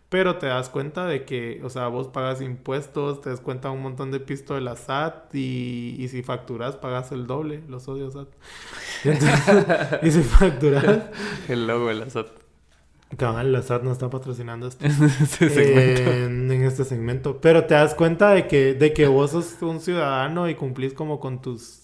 Pero te das cuenta de que, o sea, vos pagas impuestos, te das cuenta un montón de pisto de la SAT y, y si facturas pagas el doble, los odios SAT. y si facturas... el logo de la SAT. Cabal, la SAT no está patrocinando esto. este en, en, este segmento. Pero te das cuenta de que, de que vos sos un ciudadano y cumplís como con tus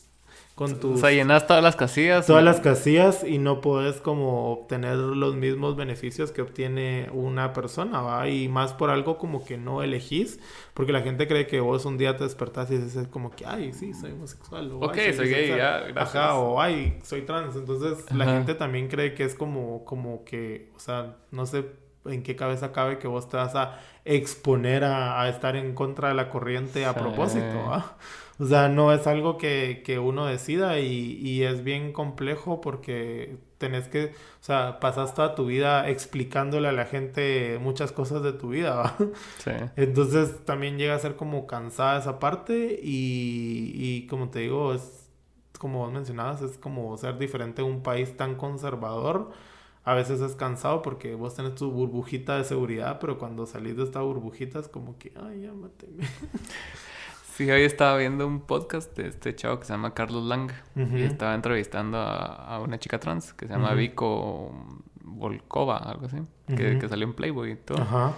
con tus... O sea, llenas todas las casillas. Todas las casillas y no puedes como obtener los mismos beneficios que obtiene una persona, ¿va? Y más por algo como que no elegís, porque la gente cree que vos un día te despertás y dices como que, ay, sí, soy homosexual. O, ok, soy, gay, ya, gracias. Ajá, o ay, soy trans. Entonces la gente también cree que es como, como que, o sea, no sé en qué cabeza cabe que vos te vas a exponer a, estar en contra de la corriente a propósito. O sea, no es algo que, que uno decida y, y, es bien complejo porque tenés que, o sea, pasas toda tu vida explicándole a la gente muchas cosas de tu vida. Sí. Entonces también llega a ser como cansada esa parte y, y como te digo, es como vos mencionabas, es como ser diferente en un país tan conservador a veces es cansado porque vos tenés tu burbujita de seguridad, pero cuando salís de esta burbujita es como que, ay, ya máteme. Sí, hoy estaba viendo un podcast de este chavo que se llama Carlos Lang y estaba entrevistando a, una chica trans que se llama Vico Volkova, algo así, que, salió en Playboy y todo. Ajá.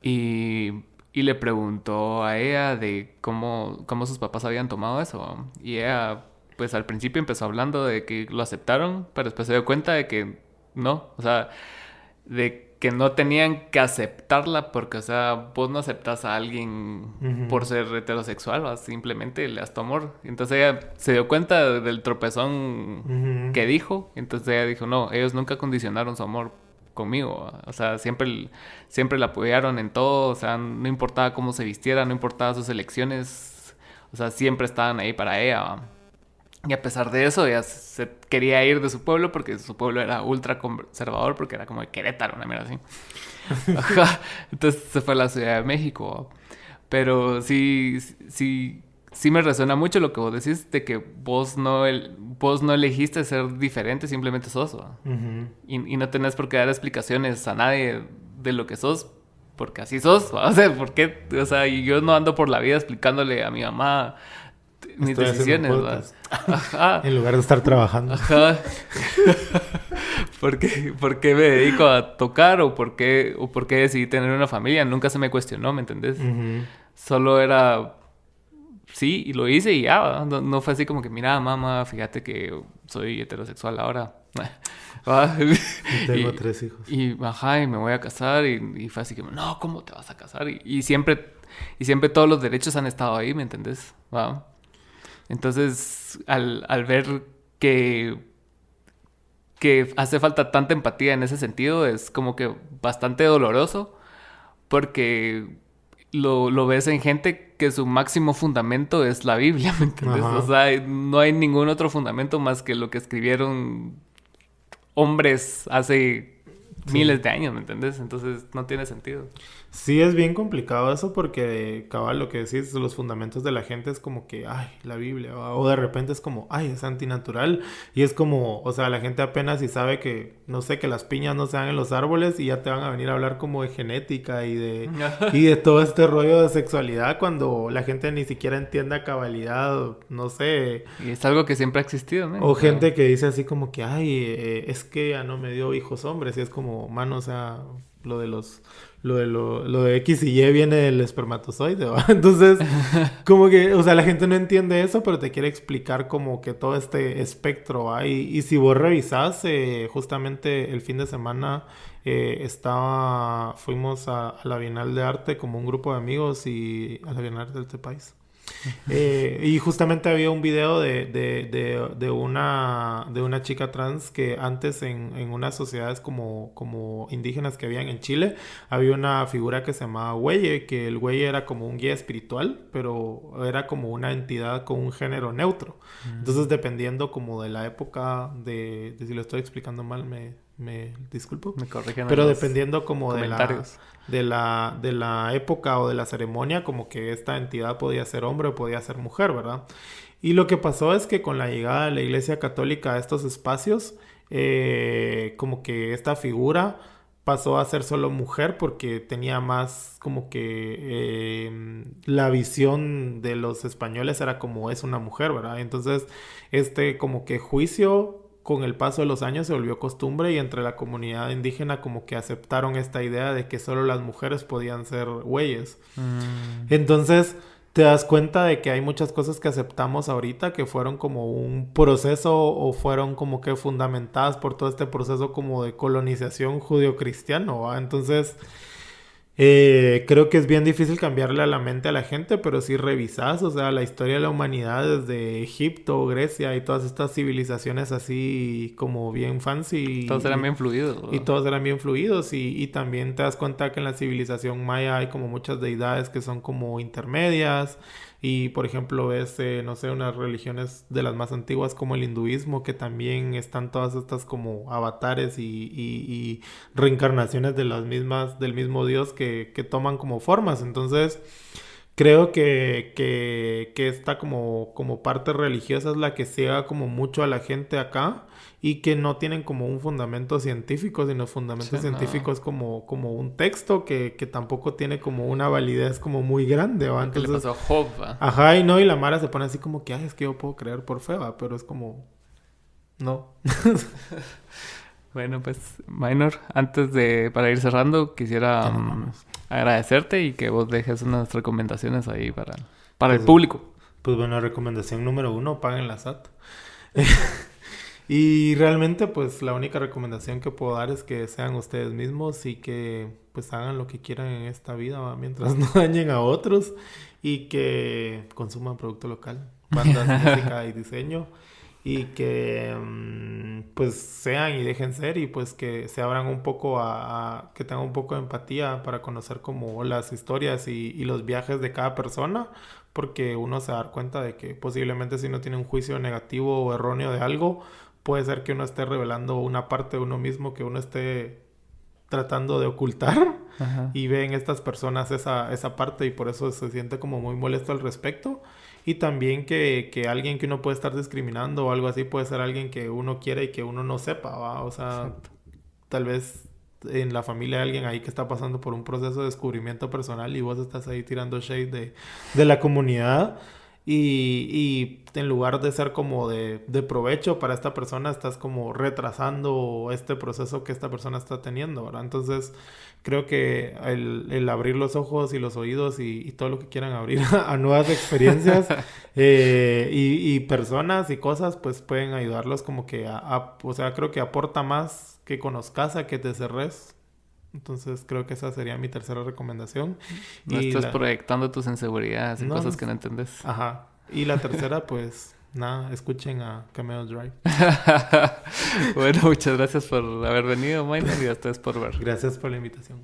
Y, y, le preguntó a ella de cómo, cómo sus papás habían tomado eso. Y ella, pues al principio empezó hablando de que lo aceptaron, pero después se dio cuenta de que no, o sea, de que no tenían que aceptarla porque, o sea, vos no aceptas a alguien por ser heterosexual, ¿va? simplemente le das tu amor. Entonces ella se dio cuenta del tropezón que dijo, entonces ella dijo, no, ellos nunca condicionaron su amor conmigo, o sea, siempre, siempre la apoyaron en todo, o sea, no importaba cómo se vistiera, no importaba sus elecciones, o sea, siempre estaban ahí para ella. Y a pesar de eso, ella se quería ir de su pueblo porque su pueblo era ultra conservador, porque era como de Querétaro, una mierda así. Entonces se fue a la Ciudad de México. Pero sí, sí, sí me resuena mucho lo que vos decís de que vos no, el, vos no elegiste ser diferente, simplemente sos. y, y, no tenés por qué dar explicaciones a nadie de lo que sos, porque así sos. O sea, ¿por qué? O sea, yo no ando por la vida explicándole a mi mamá mis decisiones, En lugar de estar trabajando. Ajá. ¿Por, qué, me dedico a tocar o por, qué, o por qué decidí tener una familia? Nunca se me cuestionó, ¿me entendés? Solo era... Sí, y lo hice y ya, no, fue así como que, mira, mamá, fíjate que soy heterosexual ahora. y tengo tres hijos. Y, ajá, y me voy a casar y, fue así que, no, ¿cómo te vas a casar? Y, siempre, y siempre todos los derechos han estado ahí, ¿me entendés? ¿Va? Entonces, al, ver que, que hace falta tanta empatía en ese sentido, es como que bastante doloroso, porque lo, ves en gente que su máximo fundamento es la Biblia, ¿me entiendes? O sea, no hay ningún otro fundamento más que lo que escribieron hombres hace miles de años, ¿me entiendes? Entonces no tiene sentido. Sí, es bien complicado eso porque, cabal, lo que decís, los fundamentos de la gente es como que, ay, la Biblia, o de repente es como, ay, es antinatural, y es como, o sea, la gente apenas y sabe que, no sé, que las piñas no se dan en los árboles y ya te van a venir a hablar como de genética y de, y de todo este rollo de sexualidad cuando la gente ni siquiera entiende a cabalidad, no sé. Y es algo que siempre ha existido, ¿no? O gente que dice así como que, ay, eh, es que ya no me dio hijos hombres, y es como, mano, o sea, lo de los lo de, lo, lo de X y Y viene del espermatozoide, ¿va? Entonces, como que, o sea, la gente no entiende eso, pero te quiere explicar como que todo este espectro, ¿va? Y, si vos revisás, eh, justamente el fin de semana eh, estaba, fuimos a, a, la Bienal de Arte como un grupo de amigos y a la Bienal del país. Eh, y justamente había un video de, de, de, una, de una chica trans que antes en, en unas sociedades como, como indígenas que habían en Chile, había una figura que se llamaba Huelle, que el Huelle era como un guía espiritual, pero era como una entidad con un género neutro. Mm. Entonces, dependiendo como de la época, de, de si lo estoy explicando mal, me, me disculpo. Me corrigen. Pero dependiendo como de la, de la, de la época o de la ceremonia, como que esta entidad podía ser hombre o podía ser mujer, ¿verdad? Y lo que pasó es que con la llegada de la Iglesia Católica a estos espacios, eh, como que esta figura pasó a ser solo mujer porque tenía más como que eh, la visión de los españoles era como es una mujer, ¿verdad? Entonces, este como que juicio con el paso de los años se volvió costumbre y entre la comunidad indígena como que aceptaron esta idea de que solo las mujeres podían ser güeyes. Mm. Entonces te das cuenta de que hay muchas cosas que aceptamos ahorita que fueron como un proceso o fueron como que fundamentadas por todo este proceso como de colonización judio-cristiano. Entonces Eh, creo que es bien difícil cambiarle a la mente a la gente, pero si revisas, o sea, la historia de la humanidad desde Egipto, Grecia y todas estas civilizaciones así como bien fancy. Todos eran bien fluidos. Y todos eran bien fluidos y, y también te das cuenta que en la civilización maya hay como muchas deidades que son como intermedias. Y por ejemplo ves, eh, no sé, unas religiones de las más antiguas como el hinduismo, que también están todas estas como avatares y, y, reencarnaciones de las mismas, del mismo Dios que, que toman como formas. Entonces, creo que, que, que esta como, como parte religiosa es la que ciega como mucho a la gente acá y que no tienen como un fundamento científico, sino fundamentos científicos como, como un texto que, que, tampoco tiene como una validez como muy grande. ¿va? Entonces, le pasó a Job? Ajá, y no, y la Mara se pone así como que, ay, es que yo puedo creer por fe, ¿va? pero es como, no. bueno, pues, Minor, antes de, para ir cerrando, quisiera um, agradecerte y que vos dejes unas recomendaciones ahí para, para el pues, público. Pues bueno, recomendación número uno, paguen la SAT. Y realmente pues la única recomendación que puedo dar es que sean ustedes mismos y que pues hagan lo que quieran en esta vida mientras no dañen a otros y que consuman producto local, bandas, música y diseño y que mm, pues sean y dejen ser y pues que se abran un poco a, que tengan un poco de empatía para conocer como las historias y, y, los viajes de cada persona porque uno se da cuenta de que posiblemente si no tiene un juicio negativo o erróneo de algo puede ser que uno esté revelando una parte de uno mismo que uno esté tratando de ocultar y ve en estas personas esa, esa parte y por eso se siente como muy molesto al respecto. Y también que, que, alguien que uno puede estar discriminando o algo así puede ser alguien que uno quiere y que uno no sepa, ¿va? O sea, tal vez en la familia hay alguien ahí que está pasando por un proceso de descubrimiento personal y vos estás ahí tirando shade de, de la comunidad y, en lugar de ser como de, provecho para esta persona, estás como retrasando este proceso que esta persona está teniendo, ¿verdad? Entonces, creo que el, abrir los ojos y los oídos y, todo lo que quieran abrir a, nuevas experiencias eh, y, personas y cosas, pues pueden ayudarlos como que a, o sea, creo que aporta más que conozcas a que te cerres entonces creo que esa sería mi tercera recomendación. No estás proyectando tus inseguridades y cosas que no entendés. Ajá. Y la tercera, pues nada, escuchen a Cameo Drive. bueno, muchas gracias por haber venido, Minor, y a ustedes por ver. Gracias por la invitación.